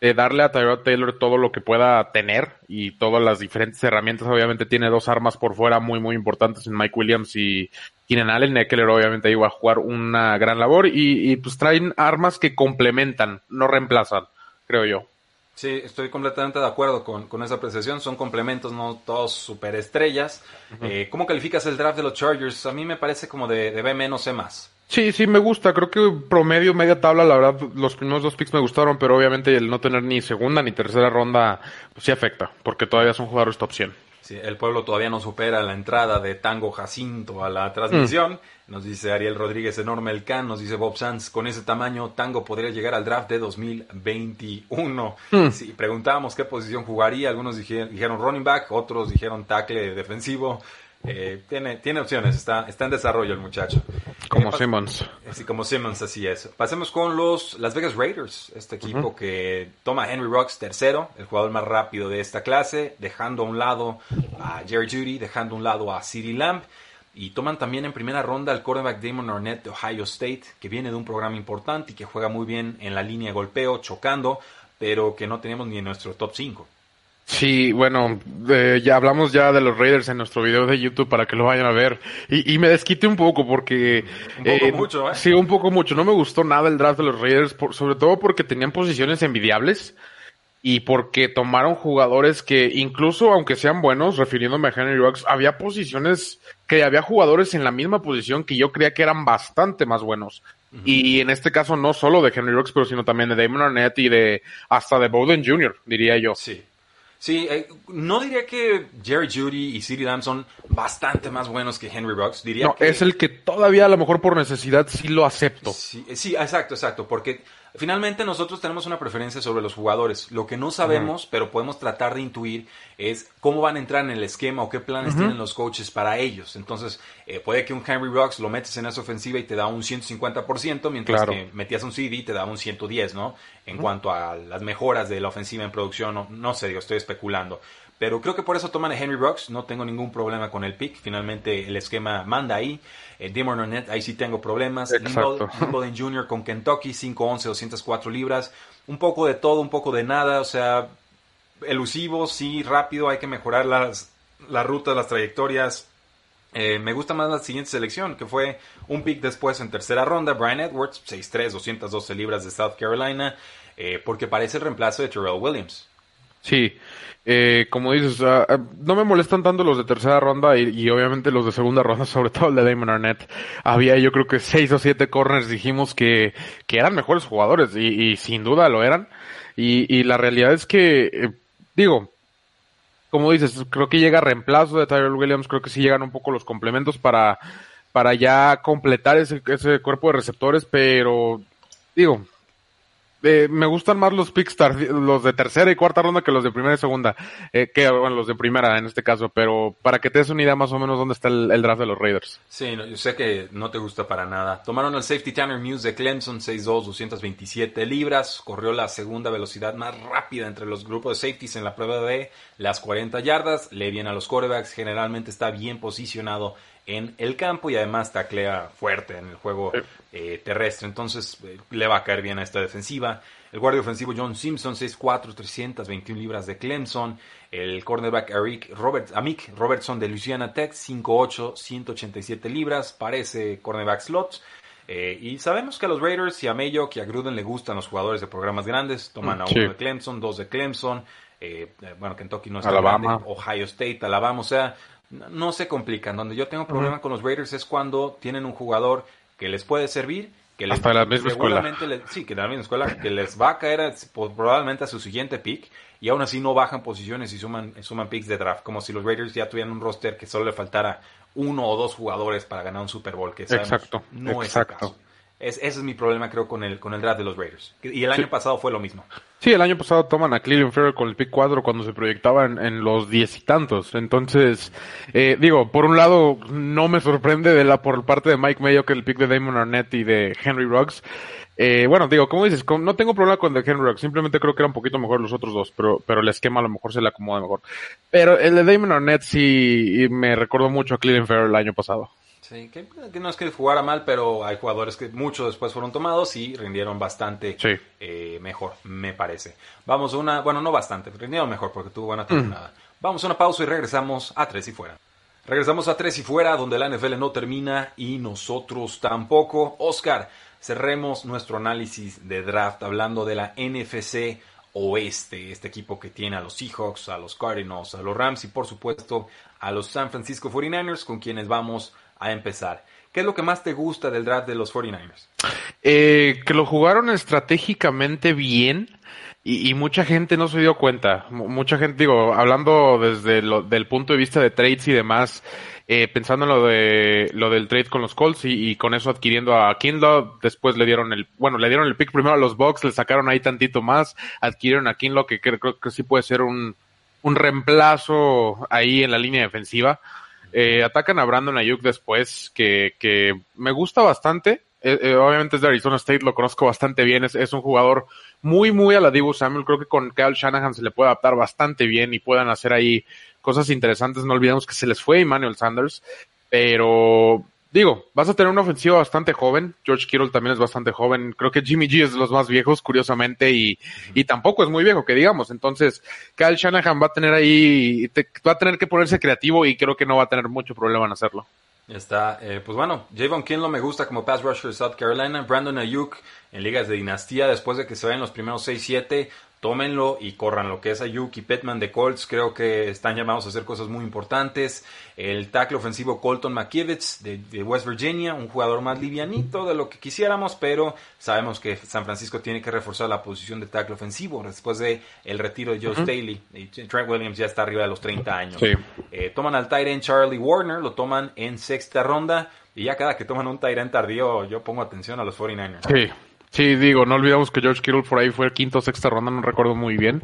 de darle a Tyrod Taylor todo lo que pueda tener y todas las diferentes herramientas. Obviamente tiene dos armas por fuera muy, muy importantes en Mike Williams y Keenan Allen. Eckler obviamente iba a jugar una gran labor y, y pues traen armas que complementan, no reemplazan, creo yo. Sí, estoy completamente de acuerdo con, con esa apreciación. Son complementos, no todos superestrellas. eh, ¿Cómo calificas el draft de los Chargers? A mí me parece como de, de B menos C más. Sí, sí, me gusta. Creo que promedio, media tabla, la verdad, los primeros dos picks me gustaron, pero obviamente el no tener ni segunda ni tercera ronda, pues sí afecta, porque todavía son jugadores top 100. Sí, el pueblo todavía no supera la entrada de Tango Jacinto a la transmisión. Mm. Nos dice Ariel Rodríguez, enorme el can. Nos dice Bob Sanz, con ese tamaño, Tango podría llegar al draft de 2021. Mm. Sí, preguntábamos qué posición jugaría. Algunos dijeron, dijeron running back, otros dijeron tackle defensivo. Eh, tiene, tiene opciones, está, está en desarrollo el muchacho. Como Simmons. Sí, como Simmons, así es. Pasemos con los Las Vegas Raiders, este equipo que toma a Henry Rocks tercero, el jugador más rápido de esta clase, dejando a un lado a Jerry Judy, dejando a un lado a CeeDee Lamb. Y toman también en primera ronda al quarterback Damon Arnett de Ohio State, que viene de un programa importante y que juega muy bien en la línea de golpeo, chocando, pero que no tenemos ni en nuestro top 5. Sí, bueno, eh, ya hablamos ya de los Raiders en nuestro video de YouTube para que lo vayan a ver. Y, y me desquite un poco porque... Un poco eh, mucho, ¿eh? Sí, un poco mucho. No me gustó nada el draft de los Raiders, por, sobre todo porque tenían posiciones envidiables y porque tomaron jugadores que incluso aunque sean buenos, refiriéndome a Henry Rocks, había posiciones que había jugadores en la misma posición que yo creía que eran bastante más buenos. Uh -huh. Y en este caso no solo de Henry Rocks, pero sino también de Damon Arnett y de hasta de Bowden Jr., diría yo. Sí. Sí, eh, no diría que Jerry Judy y CeeDee Lamb son bastante más buenos que Henry Rocks. Diría no, que... es el que todavía a lo mejor por necesidad sí lo acepto. Sí, sí, exacto, exacto, porque Finalmente nosotros tenemos una preferencia sobre los jugadores. Lo que no sabemos, pero podemos tratar de intuir, es cómo van a entrar en el esquema o qué planes tienen los coaches para ellos. Entonces, eh, puede que un Henry Rocks lo metes en esa ofensiva y te da un 150%, mientras que metías un CD y te da un 110, ¿no? En cuanto a las mejoras de la ofensiva en producción, no, no sé, digo, estoy especulando. Pero creo que por eso toman a Henry Rocks. No tengo ningún problema con el pick. Finalmente el esquema manda ahí. Eh, Damon Arnett, ahí sí tengo problemas. Wimbledon Jr. con Kentucky, 5'11, 204 libras. Un poco de todo, un poco de nada. O sea, elusivo, sí, rápido. Hay que mejorar las, las rutas, las trayectorias. Eh, me gusta más la siguiente selección, que fue un pick después en tercera ronda. Brian Edwards, 6'3, 212 libras de South Carolina. Eh, porque parece el reemplazo de Terrell Williams. Sí, eh, como dices, ah, no me molestan tanto los de tercera ronda y, obviamente los de segunda ronda, sobre todo el de Damon Arnett. Había yo creo que seis o siete corners dijimos que, que eran mejores jugadores y, sin duda lo eran. Y, la realidad es que, eh, digo, como dices, creo que llega reemplazo de Tyrell Williams, creo que sí llegan un poco los complementos para, para ya completar ese, ese cuerpo de receptores, pero digo, me gustan más los picks los de tercera y cuarta ronda que los de primera y segunda, eh, que bueno, los de primera en este caso, pero para que te des una idea más o menos dónde está el, draft de los Raiders. Sí, yo sé que no te gusta para nada. Tomaron el safety Tanner Muse de Clemson, 6'2", 227 libras, corrió la segunda velocidad más rápida entre los grupos de safeties en la prueba de las 40 yardas, le viene a los quarterbacks, generalmente está bien posicionado en el campo y además taclea fuerte en el juego eh, terrestre. Entonces eh, le va a caer bien a esta defensiva. El guardia ofensivo John Simpson, 6'4, 321 libras de Clemson. El cornerback Eric Robert, Amik Robertson de Louisiana Tech, 5'8, 187 libras. Parece cornerback slot. Eh, y sabemos que a los Raiders y a Mayo y a Gruden le gustan los jugadores de programas grandes. Toman a uno de Clemson, dos de Clemson. Bueno, Kentucky no está Alabama. Ohio State, Alabama. O sea, no se complican. Donde yo tengo problema con los Raiders es cuando tienen un jugador que les puede servir, que les, Hasta la misma escuela. sí, que de la misma escuela, que les va a caer probablemente a su siguiente pick y aún así no bajan posiciones y suman, suman picks de draft, como si los Raiders ya tuvieran un roster que solo le faltara uno o dos jugadores para ganar un Super Bowl, que exacto, no exacto. es el caso. Es, ese es mi problema, creo, con el, con el draft de los Raiders. Y el año pasado fue lo mismo. Sí, el año pasado toman a Cleveland Ferrer con el pick 4 cuando se proyectaban en, los diez y tantos. Entonces, eh, digo, por un lado, no me sorprende de la por parte de Mike Mayo que el pick de Damon Arnett y de Henry Ruggs. Eh, bueno, digo, como dices, no tengo problema con el de Henry Ruggs, simplemente creo que era un poquito mejor los otros dos, pero, pero el esquema a lo mejor se le acomoda mejor. Pero el de Damon Arnett sí me recordó mucho a Cleveland Ferrer el año pasado. Sí, que, no es que jugara mal, pero hay jugadores que mucho después fueron tomados y rindieron bastante eh, mejor, me parece. Vamos a una, bueno, no bastante, rindieron mejor porque tuvo buena temporada. Vamos a una pausa y regresamos a tres y fuera. Regresamos a tres y fuera, donde la NFL no termina y nosotros tampoco. Oscar, cerremos nuestro análisis de draft hablando de la NFC Oeste, este equipo que tiene a los Seahawks, a los Cardinals, a los Rams y por supuesto a los San Francisco 49ers con quienes vamos a empezar. ¿Qué es lo que más te gusta del draft de los 49ers? Eh, que lo jugaron estratégicamente bien y, mucha gente no se dio cuenta. mucha gente, digo, hablando desde lo, del punto de vista de trades y demás, eh, pensando en lo de lo del trade con los Colts y, con eso adquiriendo a Kinlaw, después le dieron el, bueno, le dieron el pick primero a los Bucks, le sacaron ahí tantito más, adquirieron a Kinlaw que creo, que sí puede ser un, un reemplazo ahí en la línea defensiva. Eh, atacan a Brandon Ayuk después, que, que me gusta bastante. Eh, eh, obviamente es de Arizona State, lo conozco bastante bien. Es, es un jugador muy, muy a la Dibu Samuel. Creo que con Kyle Shanahan se le puede adaptar bastante bien y puedan hacer ahí cosas interesantes. No olvidemos que se les fue Emmanuel Sanders, pero digo, vas a tener una ofensiva bastante joven. George Kittle también es bastante joven. Creo que Jimmy G es de los más viejos, curiosamente, y, y tampoco es muy viejo, que digamos. Entonces, Kyle Shanahan va a tener ahí, va a tener que ponerse creativo y creo que no va a tener mucho problema en hacerlo. Está, eh, pues bueno, Javon Kinlo me gusta como pass rusher de South Carolina. Brandon Ayuk en ligas de dinastía después de que se vayan los primeros 6-7 tómenlo y corran lo que es Ayuk y Petman de Colts. Creo que están llamados a hacer cosas muy importantes. El tackle ofensivo Colton McKivitz de, West Virginia, un jugador más livianito de lo que quisiéramos, pero sabemos que San Francisco tiene que reforzar la posición de tackle ofensivo después de el retiro de Joe Staley. Trent Williams ya está arriba de los 30 años. Eh, toman al tight Charlie Warner, lo toman en sexta ronda. Y ya cada que toman un tight tardío, yo pongo atención a los 49ers. Sí, Sí, digo, no olvidamos que George Kittle por ahí fue el quinto o sexta ronda, no recuerdo muy bien.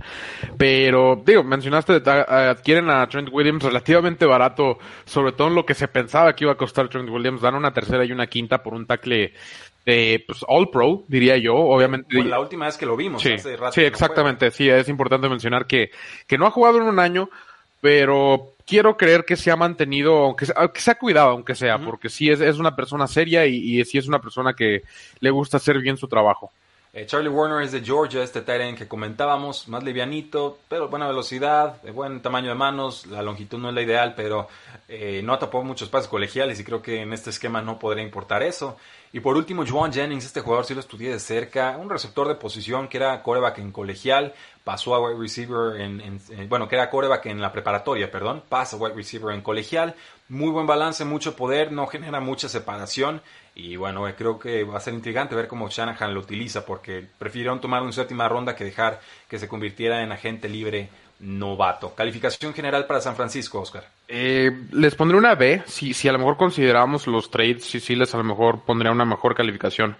Pero, digo, mencionaste, adquieren a Trent Williams relativamente barato, sobre todo en lo que se pensaba que iba a costar Trent Williams. Dan una tercera y una quinta por un tackle de pues, All Pro, diría yo, obviamente. la última vez que lo vimos. Sí, sí exactamente. sí, es importante mencionar que, que no ha jugado en un año, pero quiero creer que se ha mantenido, aunque, que se ha cuidado, aunque sea, porque sí es, es, una persona seria y, y sí es una persona que le gusta hacer bien su trabajo. Eh, Charlie Warner es de Georgia, este Tyrant que comentábamos, más livianito, pero buena velocidad, de buen tamaño de manos, la longitud no es la ideal, pero eh, no tapó muchos pases colegiales y creo que en este esquema no podría importar eso. Y por último, Juan Jennings, este jugador sí lo estudié de cerca, un receptor de posición que era coreback en colegial, pasó a wide receiver en, bueno, que era coreback en la preparatoria, perdón, pasa a wide receiver en colegial, muy buen balance, mucho poder, no genera mucha separación. Y bueno, eh, creo que va a ser intrigante ver cómo Shanahan lo utiliza porque prefirieron tomar una séptima ronda que dejar que se convirtiera en agente libre novato. Calificación general para San Francisco, Oscar. Eh, les pondré una B. Si, si a lo mejor consideramos los trades, sí, sí les a lo mejor pondría una mejor calificación.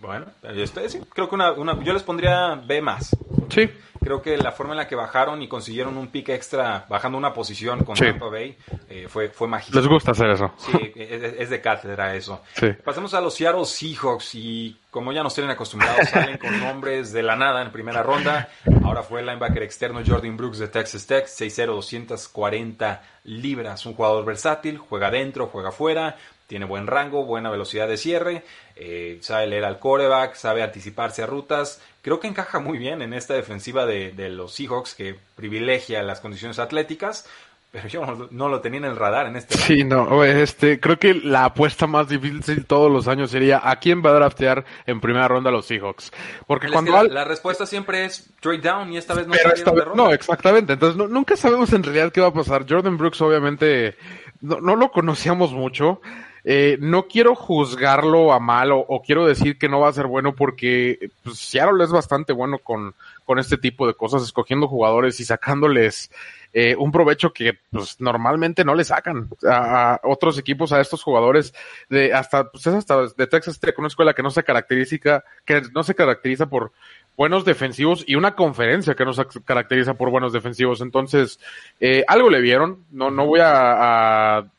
Bueno, yo, creo que una, yo les pondría B más. Sí. Creo que la forma en la que bajaron y consiguieron un pick extra bajando una posición con Tampa Bay eh, fue, fue mágico. Les gusta hacer eso. Sí, es, de cátedra eso. Sí. Pasemos a los Seattle Seahawks y como ya nos tienen acostumbrados, salen con nombres de la nada en primera ronda. Ahora fue el linebacker externo Jordan Brooks de Texas Tech, 6'0", 240 libras. Un jugador versátil, juega dentro, juega afuera, tiene buen rango, buena velocidad de cierre, eh, sabe leer al coreback, sabe anticiparse a rutas. Creo que encaja muy bien en esta defensiva de, los Seahawks que privilegia las condiciones atléticas. Pero yo no, lo tenía en el radar en este. Sí, no, este, creo que la apuesta más difícil todos los años sería a quién va a draftear en primera ronda los Seahawks. Porque cuando la, respuesta siempre es trade down y esta vez no esta vez, No, exactamente. Entonces nunca sabemos en realidad qué va a pasar. Jordan Brooks obviamente no, no lo conocíamos mucho. Eh, no quiero juzgarlo a mal o, quiero decir que no va a ser bueno porque pues, Seattle es bastante bueno con, con este tipo de cosas, escogiendo jugadores y sacándoles eh, un provecho que pues, normalmente no le sacan a, otros equipos, a estos jugadores de hasta, pues es hasta de Texas Tech, una escuela que no se caracteriza, que no se caracteriza por buenos defensivos y una conferencia que no se caracteriza por buenos defensivos. Entonces, eh, algo le vieron. No, no voy a, a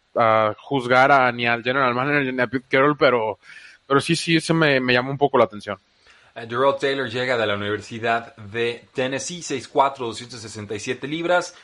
juzgar a, ni al general manager ni a Pete Carroll, pero, pero sí, sí, eso me, me llamó un poco la atención. Uh, Taylor llega de la Universidad de Tennessee, 6'4", 267 libras,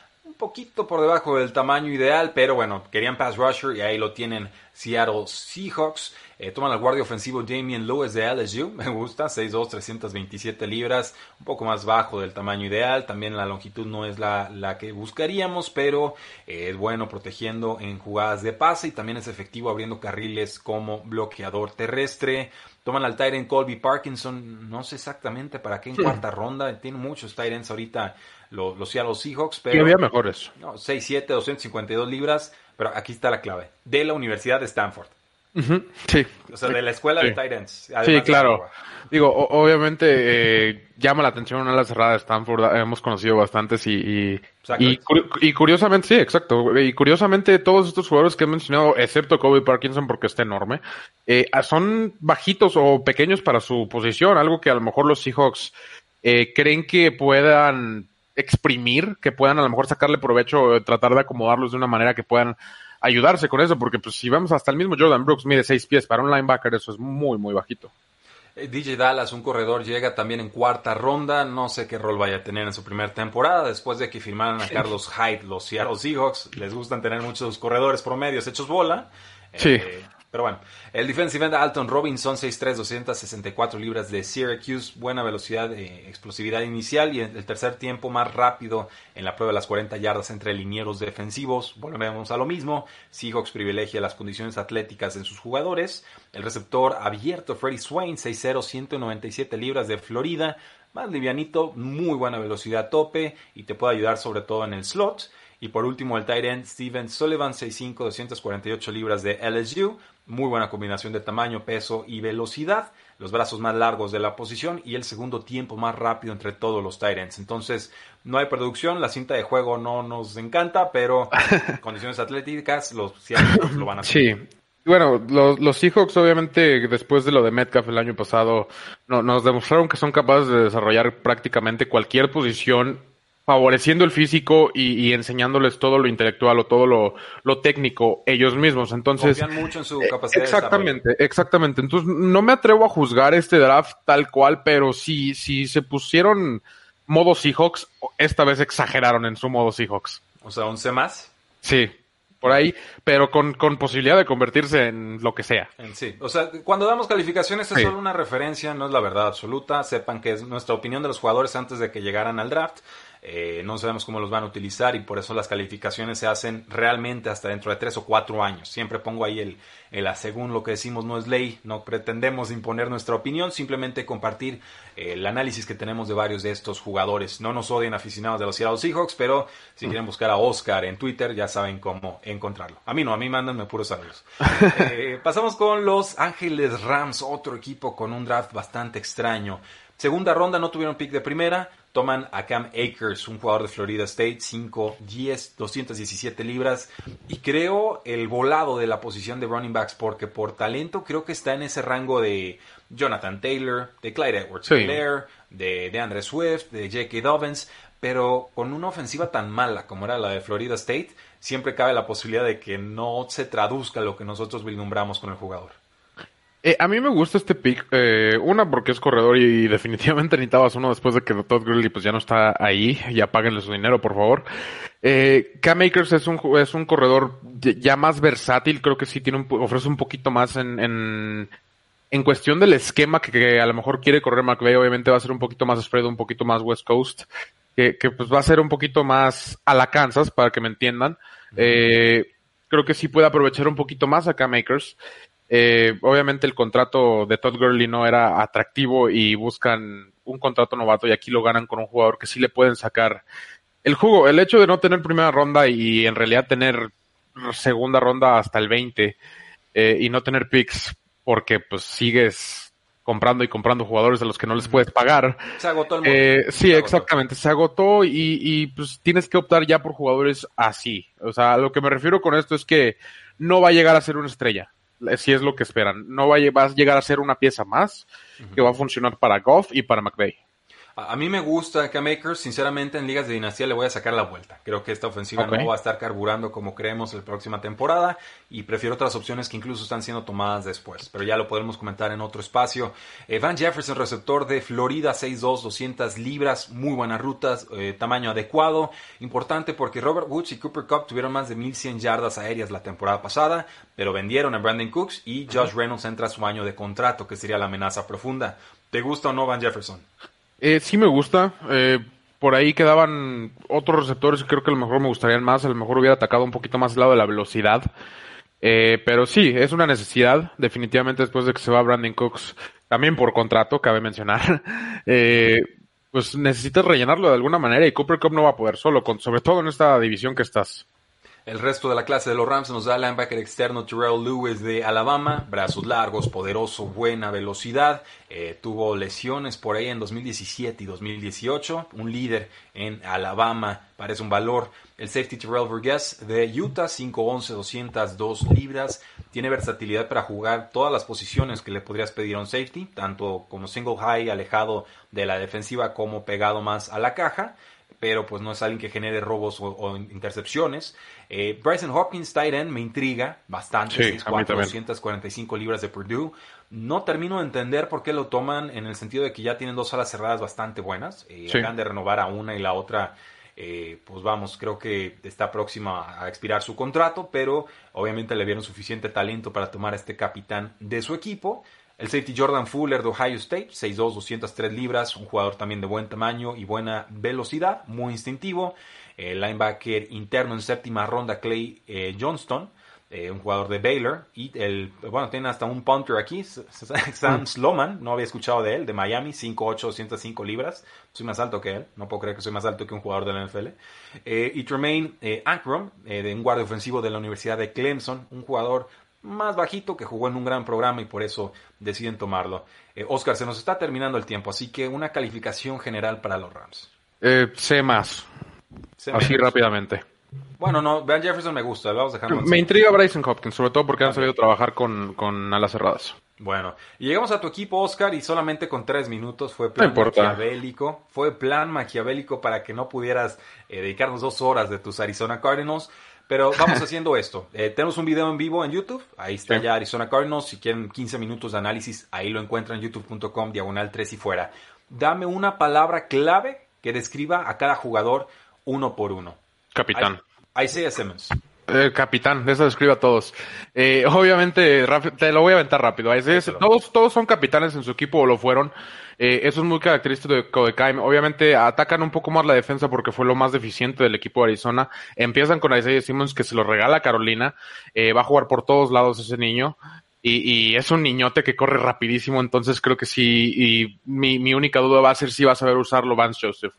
poquito por debajo del tamaño ideal, pero bueno, querían pass rusher y ahí lo tienen Seattle Seahawks. Eh, toman al guardia ofensivo Damien Lewis de LSU, me gusta, 6'2", 327 libras, un poco más bajo del tamaño ideal, también la longitud no es la, la que buscaríamos, pero eh, es bueno protegiendo en jugadas de pase y también es efectivo abriendo carriles como bloqueador terrestre. Toman al Tyrant Colby Parkinson, no sé exactamente para qué en cuarta ronda, tiene muchos Tyrants ahorita los, los Seattle Seahawks, pero... había mejores. No, 6'7", 252 libras, pero aquí está la clave, de la Universidad de Stanford. Sí. O sea, de la escuela de Titans. Sí, claro. Digo, obviamente eh, llama la atención a la cerrada de Stanford. Hemos conocido bastantes y, y, curiosamente, sí, exacto. Y curiosamente todos estos jugadores que he mencionado, excepto Kobe Parkinson porque está enorme, eh, son bajitos o pequeños para su posición. Algo que a lo mejor los Seahawks eh, creen que puedan exprimir, que puedan a lo mejor sacarle provecho, tratar de acomodarlos de una manera que puedan ayudarse con eso, porque pues si vamos hasta el mismo Jordan Brooks mide seis pies para un linebacker, eso es muy, muy bajito. Eh, DJ Dallas, un corredor, llega también en cuarta ronda. No sé qué rol vaya a tener en su primera temporada. Después de que firmaran a Carlos Hyde, los Seattle Seahawks, les gustan tener muchos corredores promedios hechos bola. Sí. Eh, pero bueno, el defensive end Alton Robinson, 6'3", 264 libras de Syracuse, buena velocidad, de explosividad inicial y el tercer tiempo más rápido en la prueba de las 40 yardas entre linieros defensivos. Volvemos a lo mismo, Seahawks privilegia las condiciones atléticas en sus jugadores. El receptor abierto Freddie Swain, 6'0", 197 libras de Florida, más livianito, muy buena velocidad tope y te puede ayudar sobre todo en el slot. Y por último, el tight end Steven Sullivan, 6'5", 248 libras de LSU. Muy buena combinación de tamaño, peso y velocidad. Los brazos más largos de la posición y el segundo tiempo más rápido entre todos los ends. Entonces, no hay producción, la cinta de juego no nos encanta, pero condiciones atléticas los lo van a hacer. Sí. Bueno, los, los Seahawks obviamente después de lo de Metcalf el año pasado no, nos demostraron que son capaces de desarrollar prácticamente cualquier posición favoreciendo el físico y, y, enseñándoles todo lo intelectual o todo lo, lo técnico ellos mismos. Entonces, Confían mucho en su capacidad exactamente, de exactamente. Entonces, no me atrevo a juzgar este draft tal cual, pero si, si se pusieron modo Seahawks, esta vez exageraron en su modo Seahawks. O sea, 11 más. Sí, por ahí, pero con, con, posibilidad de convertirse en lo que sea. Sí, o sea, cuando damos calificaciones es sí. solo una referencia, no es la verdad absoluta. Sepan que es nuestra opinión de los jugadores antes de que llegaran al draft. Eh, no sabemos cómo los van a utilizar y por eso las calificaciones se hacen realmente hasta dentro de tres o cuatro años. Siempre pongo ahí el, el según lo que decimos no es ley, no pretendemos imponer nuestra opinión, simplemente compartir eh, el análisis que tenemos de varios de estos jugadores. No nos odien aficionados de los Seattle Seahawks, pero si quieren buscar a Oscar en Twitter ya saben cómo encontrarlo. A mí no, a mí mándenme puros saludos. eh, pasamos con los Ángeles Rams, otro equipo con un draft bastante extraño. Segunda ronda no tuvieron pick de primera, toman a Cam Akers, un jugador de Florida State, 5, 10, 217 libras. Y creo el volado de la posición de running backs, porque por talento creo que está en ese rango de Jonathan Taylor, de Clyde Edwards sí. de, de Andre Swift, de J.K. Dobbins. Pero con una ofensiva tan mala como era la de Florida State, siempre cabe la posibilidad de que no se traduzca lo que nosotros vislumbramos con el jugador. Eh, a mí me gusta este pick, eh, una porque es corredor y, definitivamente necesitabas uno después de que Todd Gurley pues ya no está ahí, ya páguenle su dinero por favor. Eh, Cam Akers es un, es un corredor ya más versátil, creo que sí tiene un, ofrece un poquito más en, en, en cuestión del esquema que, que, a lo mejor quiere correr McVay, obviamente va a ser un poquito más spread, un poquito más West Coast, que, que pues va a ser un poquito más a la Kansas, para que me entiendan. Eh, creo que sí puede aprovechar un poquito más a Cam Akers. Eh, obviamente el contrato de Todd Gurley no era atractivo y buscan un contrato novato y aquí lo ganan con un jugador que sí le pueden sacar el jugo. El hecho de no tener primera ronda y en realidad tener segunda ronda hasta el 20 eh, y no tener picks porque pues sigues comprando y comprando jugadores a los que no les puedes pagar. Se agotó el eh, Sí, se exactamente, se agotó y, y pues tienes que optar ya por jugadores así. O sea, lo que me refiero con esto es que no va a llegar a ser una estrella si es lo que esperan. No va a, va a llegar a ser una pieza más uh -huh. que va a funcionar para Goff y para McVay. A, a mí me gusta Cam Akers, sinceramente en ligas de dinastía le voy a sacar la vuelta. Creo que esta ofensiva okay. no va a estar carburando como creemos la próxima temporada y prefiero otras opciones que incluso están siendo tomadas después, pero ya lo podremos comentar en otro espacio. Eh, Van Jefferson, receptor de Florida, 6'2", 200 libras, muy buenas rutas, eh, tamaño adecuado, importante porque Robert Woods y Cooper Cup tuvieron más de 1100 yardas aéreas la temporada pasada, pero vendieron a Brandon Cooks y Josh Reynolds entra a su año de contrato, que sería la amenaza profunda. ¿Te gusta o no Van Jefferson? Eh, sí me gusta. Eh, por ahí quedaban otros receptores que creo que a lo mejor me gustarían más. A lo mejor hubiera atacado un poquito más el lado de la velocidad. Eh, pero sí, es una necesidad. Definitivamente después de que se va Brandon Cooks, también por contrato, cabe mencionar. pues necesitas rellenarlo de alguna manera y Cooper Cup no va a poder solo, con, sobre todo en esta división que estás. El resto de la clase de los Rams nos da linebacker externo Terrell Lewis de Alabama, brazos largos, poderoso, buena velocidad, eh, tuvo lesiones por ahí en 2017 y 2018, un líder en Alabama, parece un valor. El safety Terrell Burgess de Utah, 5'11", 202 libras, tiene versatilidad para jugar todas las posiciones que le podrías pedir a un safety, tanto como single high, alejado de la defensiva, como pegado más a la caja pero pues no es alguien que genere robos o, o intercepciones. Eh, Bryson Hopkins, tight end, me intriga bastante. Sí, 445 libras de Purdue. No termino de entender por qué lo toman en el sentido de que ya tienen dos alas cerradas bastante buenas. Eh, sí. Acaban de renovar a una y la otra. Eh, pues vamos, creo que está próxima a expirar su contrato, pero obviamente le vieron suficiente talento para tomar a este capitán de su equipo. El safety Jordan Fuller de Ohio State, 6'2", 203 libras, un jugador también de buen tamaño y buena velocidad, muy instintivo. El linebacker interno en séptima ronda, Clay eh, Johnston, eh, un jugador de Baylor. Y el, bueno, tiene hasta un punter aquí, Sam Sloman, no había escuchado de él, de Miami, 5'8", 205 libras. Soy más alto que él, no puedo creer que soy más alto que un jugador de la NFL. Eh, y Tremaine Ankrum, de un guardia ofensivo de la Universidad de Clemson, un jugador más bajito que jugó en un gran programa y por eso deciden tomarlo. Eh, Oscar, se nos está terminando el tiempo, así que una calificación general para los Rams. Eh, C más. C así rápidamente. Bueno, no, Ben Jefferson me gusta, lo vamos dejando. Me intriga Bryson Hopkins, sobre todo porque han salido a trabajar con, con alas cerradas. Bueno, y llegamos a tu equipo, Oscar, y solamente con tres minutos fue plan maquiavélico. Fue plan maquiavélico para que no pudieras eh, dedicarnos dos horas de tus Arizona Cardinals. Pero vamos haciendo esto. Eh, tenemos un video en vivo en YouTube. Ahí está ya Arizona Cardinals. Si quieren 15 minutos de análisis, ahí lo encuentran en youtube.com, diagonal 3 y fuera. Dame una palabra clave que describa a cada jugador uno por uno. Capitán. Isaiah Simmons. El capitán, eso describe a todos. Eh, obviamente, te lo voy a aventar rápido. todos, todos son capitanes en su equipo o lo fueron. Eh, eso es muy característico de Codecaim. Obviamente atacan un poco más la defensa porque fue lo más deficiente del equipo de Arizona. Empiezan con Isaiah Simmons que se lo regala a Carolina. Eh, va a jugar por todos lados ese niño. Y, es un niñote que corre rapidísimo, entonces creo que sí. Y mi, mi única duda va a ser si va a saber usarlo Vance Joseph.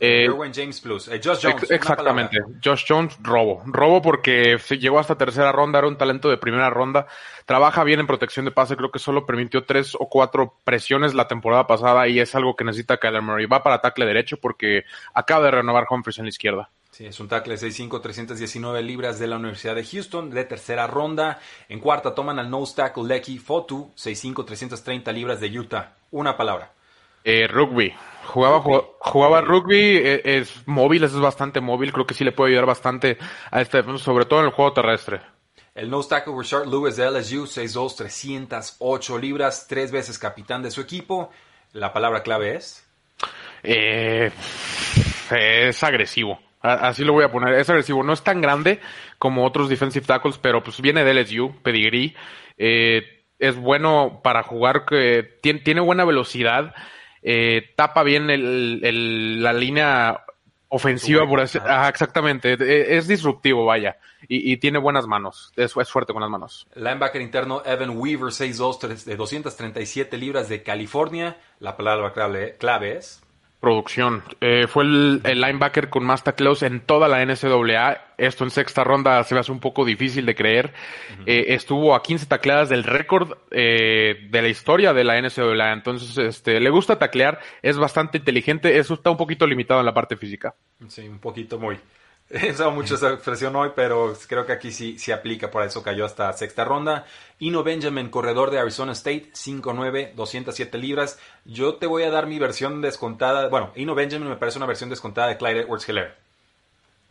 Eh, James Plus. Eh, Josh Jones. exactamente. Josh Jones, robo. Robo porque llegó hasta tercera ronda, era un talento de primera ronda. Trabaja bien en protección de pase, creo que solo permitió tres o cuatro presiones la temporada pasada y es algo que necesita Kyler Murray. Va para tackle derecho porque acaba de renovar Humphries en la izquierda. Sí, es un tackle de 6'5", 319 libras de la Universidad de Houston, de tercera ronda. En cuarta toman al nose tackle Lecky Fotu, 6'5", 330 libras de Utah. Una palabra. Eh, rugby. Jugaba, jugaba rugby, e, es, móvil, es bastante móvil, creo que sí le puede ayudar bastante a este sobre todo en el juego terrestre. El nose tackle Richard Lewis de LSU, 6'2", 308 libras, tres veces capitán de su equipo. La palabra clave es... Eh, es agresivo. Así lo voy a poner. Es agresivo. No es tan grande como otros defensive tackles, pero pues viene de LSU, pedigree. Eh, es bueno para jugar, que tiene, tiene buena velocidad eh, tapa bien el, la línea ofensiva, por así, exactamente, e, es disruptivo, vaya, y, tiene buenas manos, es, es, fuerte con las manos. Linebacker interno Evan Weaver, 6'2", de 237 libras de California, la palabra clave, clave es producción. Eh, fue el, linebacker con más tacleos en toda la NCAA. Esto en sexta ronda se me hace un poco difícil de creer. Eh, estuvo a 15 tacleadas del récord eh, de la historia de la NCAA. Entonces, este, le gusta taclear, es bastante inteligente. Eso está un poquito limitado en la parte física. Sí, un poquito muy. He usado mucho esa expresión hoy, pero creo que aquí sí, sí aplica, por eso cayó hasta sexta ronda. Ino Benjamin, corredor de Arizona State, 5'9", 207 libras. Yo te voy a dar mi versión descontada. Bueno, Ino Benjamin me parece una versión descontada de Clyde Edwards Hilaire.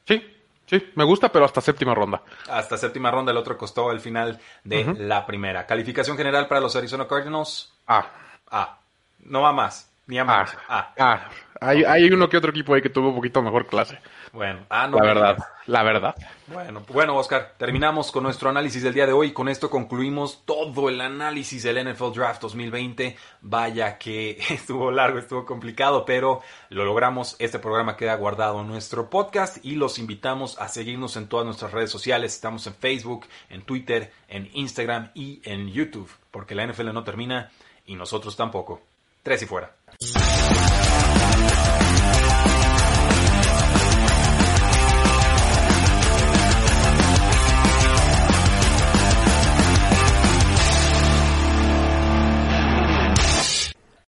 Sí, sí, me gusta, pero hasta séptima ronda. Hasta séptima ronda, el otro costó el final de la primera. Calificación general para los Arizona Cardinals. A. A. No va más, ni a más. A. A. Hay, hay uno que otro equipo ahí que tuvo un poquito mejor clase. Bueno, ah, no, la verdad, la verdad. Bueno, bueno, Oscar, terminamos con nuestro análisis del día de hoy. Con esto concluimos todo el análisis del NFL Draft 2020. Vaya que estuvo largo, estuvo complicado, pero lo logramos. Este programa queda guardado en nuestro podcast y los invitamos a seguirnos en todas nuestras redes sociales. Estamos en Facebook, en Twitter, en Instagram y en YouTube, porque la NFL no termina y nosotros tampoco. Tres y fuera. Bye.